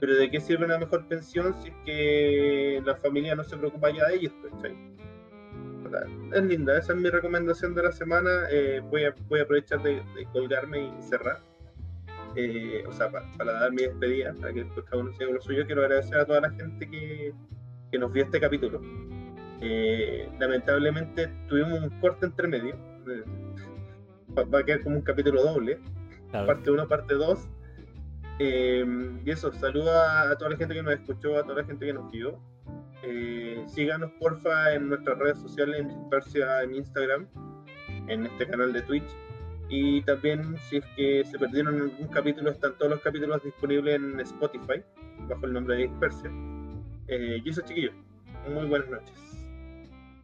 Pero ¿de qué sirve una mejor pensión si es que la familia no se preocupa ya de ellos, ¿cachai? Es linda, esa es mi recomendación de la semana. eh, voy, a, voy a aprovechar de, de colgarme y cerrar. Eh, o sea, pa- para dar mi despedida, para que después cada uno siga lo suyo, quiero agradecer a toda la gente que, que nos vio este capítulo. Eh, lamentablemente tuvimos un corte entre medio. Eh, va, a quedar como un capítulo doble, Claro. parte 1, parte 2. y eso, saluda a toda la gente que nos escuchó, a toda la gente que nos vio. Eh, síganos porfa en nuestras redes sociales, en Dispersia, en Instagram, en este canal de Twitch. Y también, si es que se perdieron algún capítulo, están todos los capítulos disponibles en Spotify, bajo el nombre de Dispersia. Eh, y eso, chiquillos, muy buenas noches.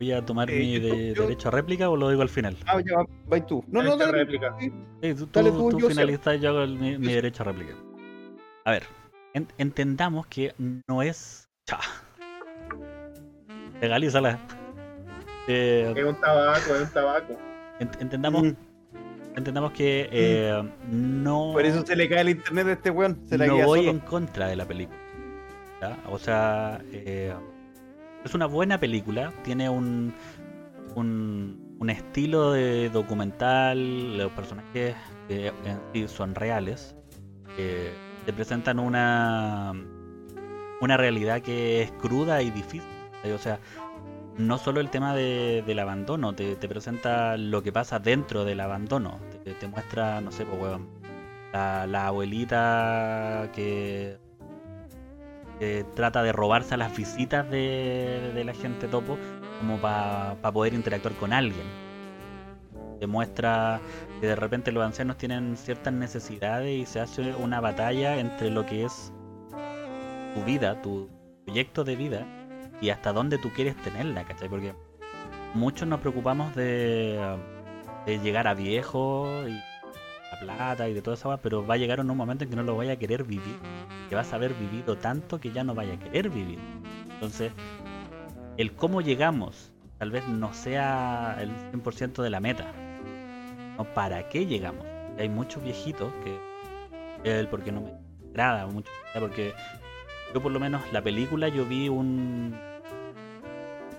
¿Voy a tomar Eh, mi yo- de- yo- derecho a réplica o lo digo al final? Ah, ya, va- vai tú. No, no, dale. réplica. Sí. Tú, Dale tú- tú, yo hago mi, derecho a réplica. A ver, en- entendamos que no es. Cha. Legalízala. Eh, Es un tabaco, es un tabaco. ent- entendamos, Mm. entendamos que eh, no, Por eso se le cae el internet a este weón. Se la no guía voy solo. en contra de la película. ¿ya? O sea, eh, es una buena película, tiene un, un, un estilo de documental, los personajes sí son reales, eh, te presentan una, una realidad que es cruda y difícil. O sea, no solo el tema de- del abandono, te, presenta lo que pasa dentro del abandono, te, muestra, no sé, pues, la abuelita que, que trata de robarse a las visitas de, la gente topo como para poder interactuar con alguien. Te muestra que de repente los ancianos tienen ciertas necesidades y se hace una batalla entre lo que es tu vida, tu proyecto de vida y hasta dónde tú quieres tenerla, ¿cachai? Porque muchos nos preocupamos de, llegar a viejo y la plata y de toda esa pero va a llegar un momento en que no lo vaya a querer vivir, que vas a haber vivido tanto que ya no vaya a querer vivir. Entonces, el cómo llegamos tal vez no sea el 100% de la meta. No, ¿para qué llegamos? Hay muchos viejitos que él porque no me agrada mucho, porque yo por lo menos la película yo vi un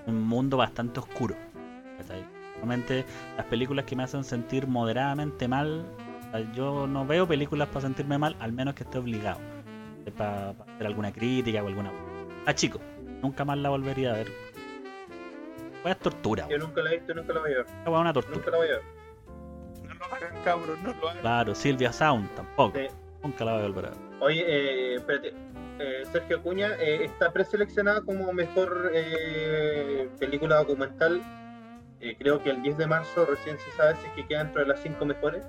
un mundo bastante oscuro. Normalmente las películas que me hacen sentir moderadamente mal, yo no veo películas para sentirme mal, al menos que esté obligado. Para, hacer alguna crítica o alguna... Ah, chico, nunca más la volvería a ver. Es tortura, Yo nunca la he visto, nunca la voy a ver. es una tortura. Nunca la voy a ver. No lo hagan, cabrón, no lo hagan. Claro, Silvia Sound tampoco. Sí. Nunca la voy a volver a ver. Oye, eh, espérate. Eh, Sergio Acuña eh, está preseleccionada como mejor eh, película documental. Eh, creo que el 10 de marzo recién se sabe si es que queda dentro de las 5 mejores.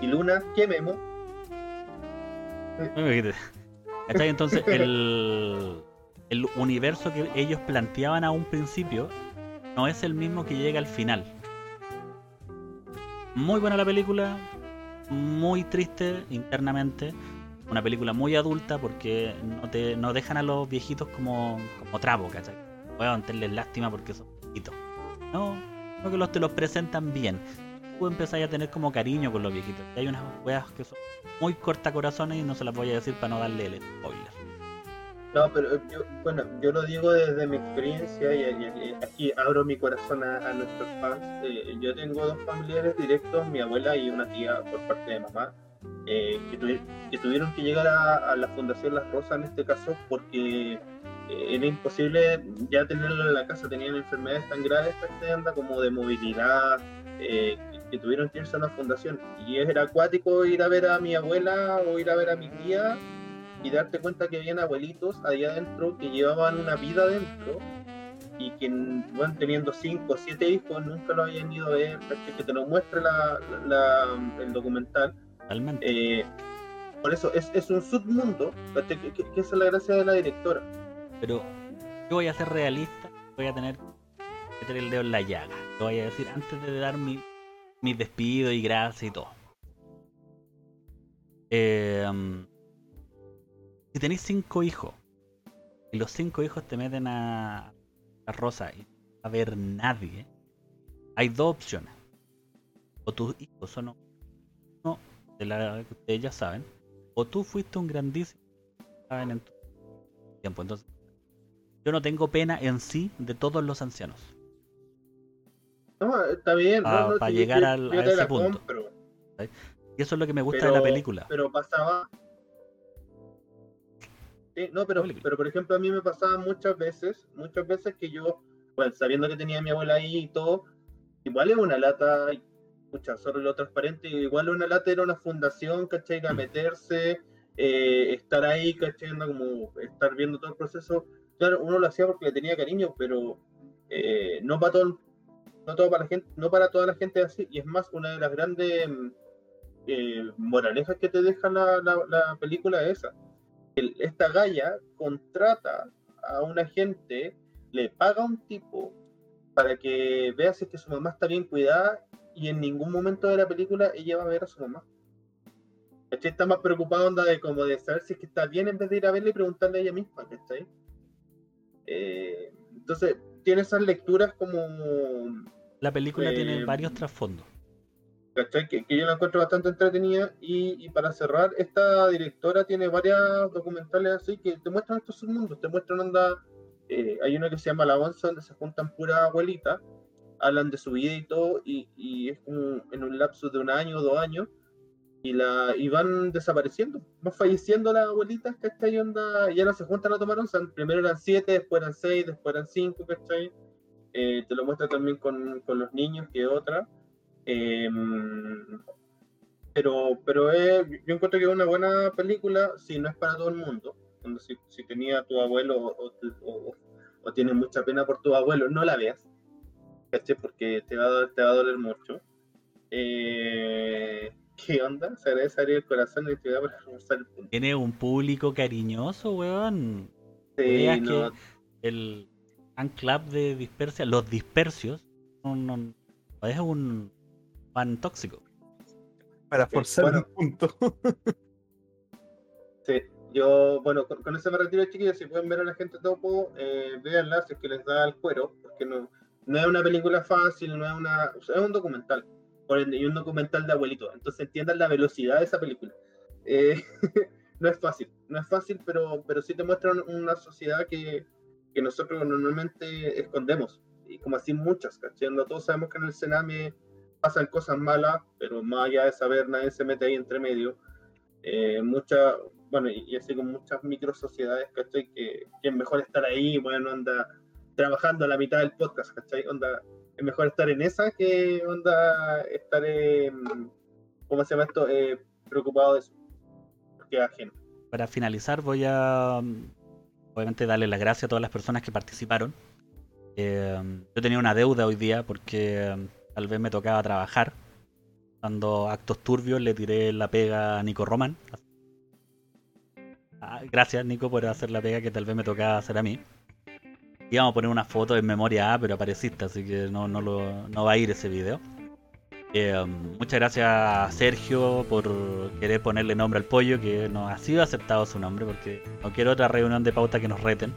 Y Luna, ¿qué memo? Entonces, el, el universo que ellos planteaban a un principio no es el mismo que llega al final. Muy buena la película, muy triste internamente. Una película muy adulta porque no te no dejan a los viejitos como, como trapo, ¿cachai? Puedo tenerles lástima porque son viejitos. No, no que te los presentan bien. Tú empezás a tener como cariño con los viejitos. Hay unas weas que son muy cortacorazones y no se las voy a decir para no darle el spoiler. No, pero yo, bueno, yo lo digo desde mi experiencia y, aquí abro mi corazón a, nuestros fans. Eh, yo tengo dos familiares directos, mi abuela y una tía por parte de mamá, eh, que, tuvi- que tuvieron que llegar a, la Fundación Las Rosas en este caso porque eh, era imposible ya tenerlo en la casa, tenían enfermedades tan graves anda como de movilidad, que, tuvieron que irse a una fundación. Y era acuático ir a ver a mi abuela o ir a ver a mi tía y darte cuenta que habían abuelitos ahí adentro que llevaban una vida adentro y que bueno, teniendo 5 o 7 hijos nunca lo habían ido a ver, que te lo la, la- el documental. Totalmente. Eh, por eso es, es un submundo, que, que- que esa es la gracia de la directora. Pero yo voy a ser realista, voy a tener que meter el dedo en la llaga. Lo voy a decir antes de dar mi, mi despido y gracias y todo. Eh, si tenéis cinco hijos y los cinco hijos te meten a, a Rosa y no va a ver nadie, hay dos opciones. O tus hijos son uno de la que ustedes ya saben, o tú fuiste un grandísimo en tu tiempo. Entonces, yo no tengo pena en sí de todos los ancianos. No, está bien, Pa- no, no, pa sí, llegar yo- al- yo a ese punto. compro, Y eso es lo que me gusta pero, de la película. Pero pasaba. Sí, no, pero, pero por ejemplo, a mí me pasaba muchas veces, muchas veces que yo, bueno, sabiendo que tenía a mi abuela ahí y todo, igual es una lata, escucha, solo lo transparente, igual una lata era una fundación, ¿cachai? A meterse, eh, estar ahí, ¿cachai? Como estar viendo todo el proceso. Claro, uno lo hacía porque le tenía cariño, pero eh, no para todo, no todo para la gente, no para toda la gente así, y es más, una de las grandes mm, eh, moralejas que te deja la, la- la película es esa. Esta galla contrata a una gente, le paga a un tipo para que vea si es que su mamá está bien cuidada y en ningún momento de la película ella va a ver a su mamá. ¿Cachai? Está más preocupado onda de como de saber si es que está bien en vez de ir a verle y preguntarle a ella misma, ¿cachai? Eh, entonces, tiene esas lecturas como La película tiene Eh, varios trasfondos. ¿cachai? Que, que yo la encuentro bastante entretenida. Y, y para cerrar, esta directora tiene varias documentales así que te muestran estos submundos, te muestran onda. eh, hay una que se llama La Once, donde se juntan puras abuelitas, hablan de su vida y todo, y, y es como en un lapso de un año o dos años, y, la, y van desapareciendo, van falleciendo las abuelitas, ¿cachai? Onda, ya no se juntan a tomar primero eran siete, después eran seis, después eran cinco, ¿cachai? Eh, te lo muestra también con, con los niños, que otra. Eh, pero pero es- yo encuentro que es una buena película si no es para todo el mundo. Cuando si, si tenía tu abuelo o, o- o tienes mucha pena por tu abuelo, no la veas. Porque te va, a, do- te va a doler mucho. Eh, ¿Qué onda? Se agradece abrir el corazón y te voy a para reforzar el punto. Tiene un público cariñoso, weón. Sí, no, que el fan club de Dispersia, los dispersios, son- es un fan tóxico. Para forzar bueno. un punto. Sí, yo, bueno, con, con ese me retiro, chiquillos. Si pueden ver a la gente topo, eh, véanla si es que les da el cuero, porque no, no es una película fácil, no es una. o sea, es un documental, por ende, y un documental de abuelito. Entonces entiendan la velocidad de esa película. Eh, no es fácil, no es fácil, pero, pero sí te muestran una sociedad que, que nosotros normalmente escondemos, y como así muchas, ¿cachai? No Todos sabemos que en el Sename pasan cosas malas, pero más allá de saber, nadie se mete ahí entre medio. Eh, mucha, bueno, y, y así con muchas micro sociedades, ¿cachai? Que, que es mejor estar ahí, bueno, anda trabajando a la mitad del podcast, ¿cachai? Onda, es mejor estar en esa que onda estar, ¿cómo se llama esto? Eh, preocupado de eso, porque es ajeno. Para finalizar, voy a obviamente darle las gracias a todas las personas que participaron. Eh, yo tenía una deuda hoy día porque mm, tal vez me tocaba trabajar. Dando actos turbios, le tiré la pega a Nico Roman. Ah, gracias, Nico, por hacer la pega que tal vez me tocaba hacer a mí. Íbamos a poner una foto en memoria A, pero apareciste, así que no, no, lo, no va a ir ese video. Eh, muchas gracias a Sergio por querer ponerle nombre al pollo, que no ha sido aceptado su nombre, porque no quiero otra reunión de pauta que nos reten.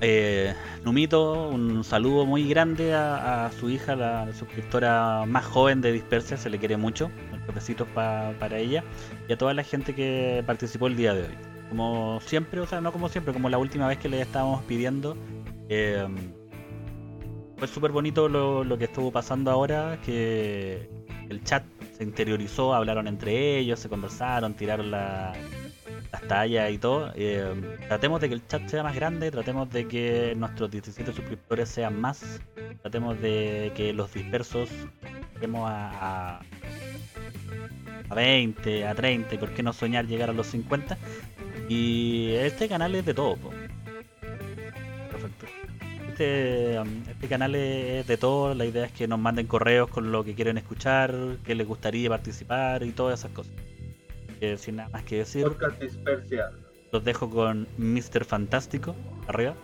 Eh, Numito, un saludo muy grande a, su hija, la suscriptora más joven de Dispersia, se le quiere mucho. Nuestros besitos pa- para ella y a toda la gente que participó el día de hoy. Como siempre, o sea, no como siempre, como la última vez que le estábamos pidiendo. eh, fue súper bonito lo, lo que estuvo pasando ahora, que el chat se interiorizó, hablaron entre ellos, se conversaron, tiraron la- las tallas y todo. Eh, tratemos de que el chat sea más grande, tratemos de que nuestros 17 suscriptores sean más, tratemos de que los dispersos lleguemos a, a, a 20, a 30 y por qué no soñar llegar a los 50. Y este canal es de todo. po. Este, este canal es de todo. La idea es que nos manden correos con lo que quieren escuchar, que les gustaría participar y todas esas cosas. Eh, sin nada más que decir, Podcast Dispersia. los dejo con Mr. Fantástico. Arriba.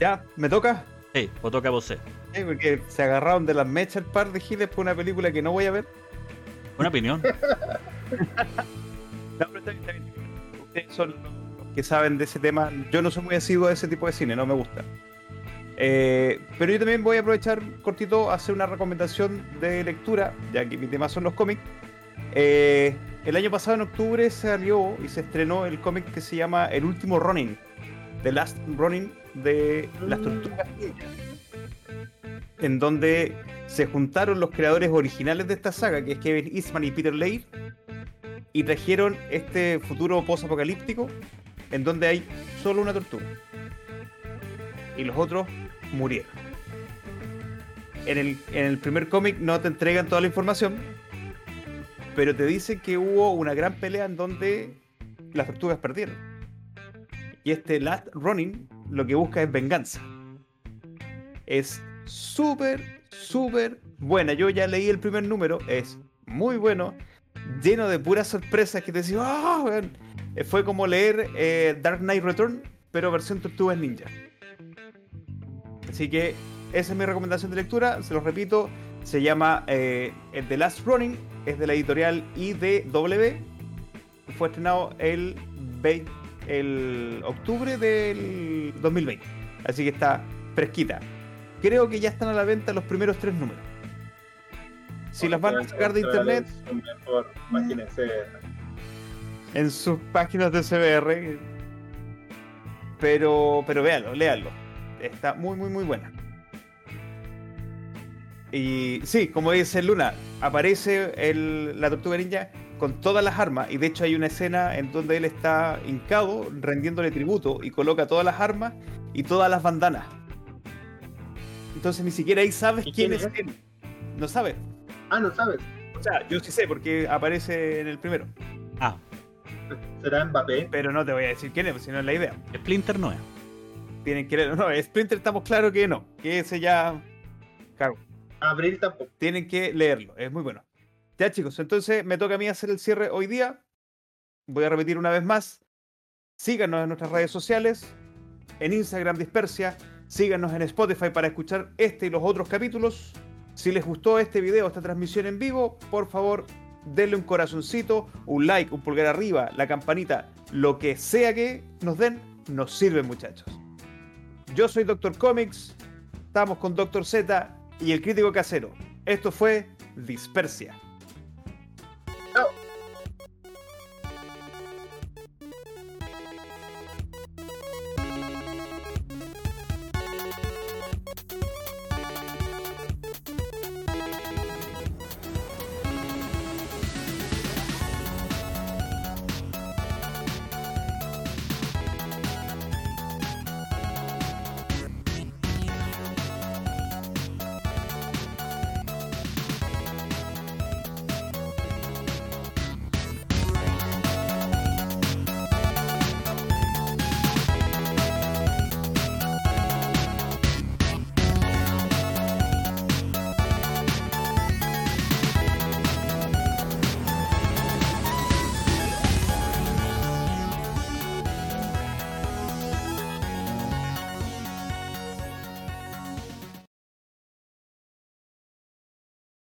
Ya, ¿me toca? Hey, o toca vos. eh. Sí, porque se agarraron de las mechas el par de giles por una película que no voy a ver. Una opinión. No, pero está bien, está bien. Ustedes son los que saben de ese tema. Yo no soy muy asiduo a ese tipo de cine, no me gusta. Eh, pero yo también voy a aprovechar cortito a hacer una recomendación de lectura, ya que mi tema son los cómics. Eh, el año pasado en octubre salió y se estrenó el cómic que se llama El último Ronin, The Last Ronin de las. Tortugas en donde se juntaron los creadores originales de esta saga, que es Kevin Eastman y Peter Laird, y trajeron este futuro post-apocalíptico en donde hay solo una tortuga. Y los otros murieron. En el, en el primer cómic no te entregan toda la información, pero te dicen que hubo una gran pelea en donde las tortugas perdieron. Y este Last Running lo que busca es venganza. Es súper, súper buena. Yo ya leí el primer número, es muy bueno, lleno de puras sorpresas que te decís, ¡ah! weón". Eh, Fue como leer eh, Dark Knight Return, pero versión Tortugas Ninja. Así que esa es mi recomendación de lectura, se los repito, se llama eh, The Last Running, es de la editorial IDW, fue estrenado el, 20 el octubre del 2020, así que está fresquita. Creo que ya están a la venta los primeros tres números. Si las van a sacar de internet. En sus páginas de CBR. Pero, pero véanlo, léanlo. Está muy, muy, muy buena. Y sí, como dice Luna, aparece el, la Tortuga Ninja con todas las armas. Y de hecho hay una escena en donde él está hincado, rendiéndole tributo, y coloca todas las armas y todas las bandanas. Entonces ni siquiera ahí sabes ¿Y quién quién es es? él. No sabes. Ah, no sabes. O sea, yo sí sé porque aparece en el primero. Ah, ¿Será Mbappé? Pero no te voy a decir quién es, si no es la idea. Splinter no es. Tienen que leerlo. No, Splinter estamos claros que no. Que ese ya. Cago. Abril tampoco. Tienen que leerlo. Es muy bueno. Ya, chicos, entonces me toca a mí hacer el cierre hoy día. Voy a repetir una vez más. Síganos en nuestras redes sociales. En Instagram Dispersia. Síganos en Spotify para escuchar este y los otros capítulos. Si les gustó este video, esta transmisión en vivo, por favor, denle un corazoncito, un like, un pulgar arriba, la campanita, lo que sea que nos den, nos sirve, muchachos. Yo soy Doctor Comics, estamos con Doctor Z y el crítico casero. Esto fue Dispersia.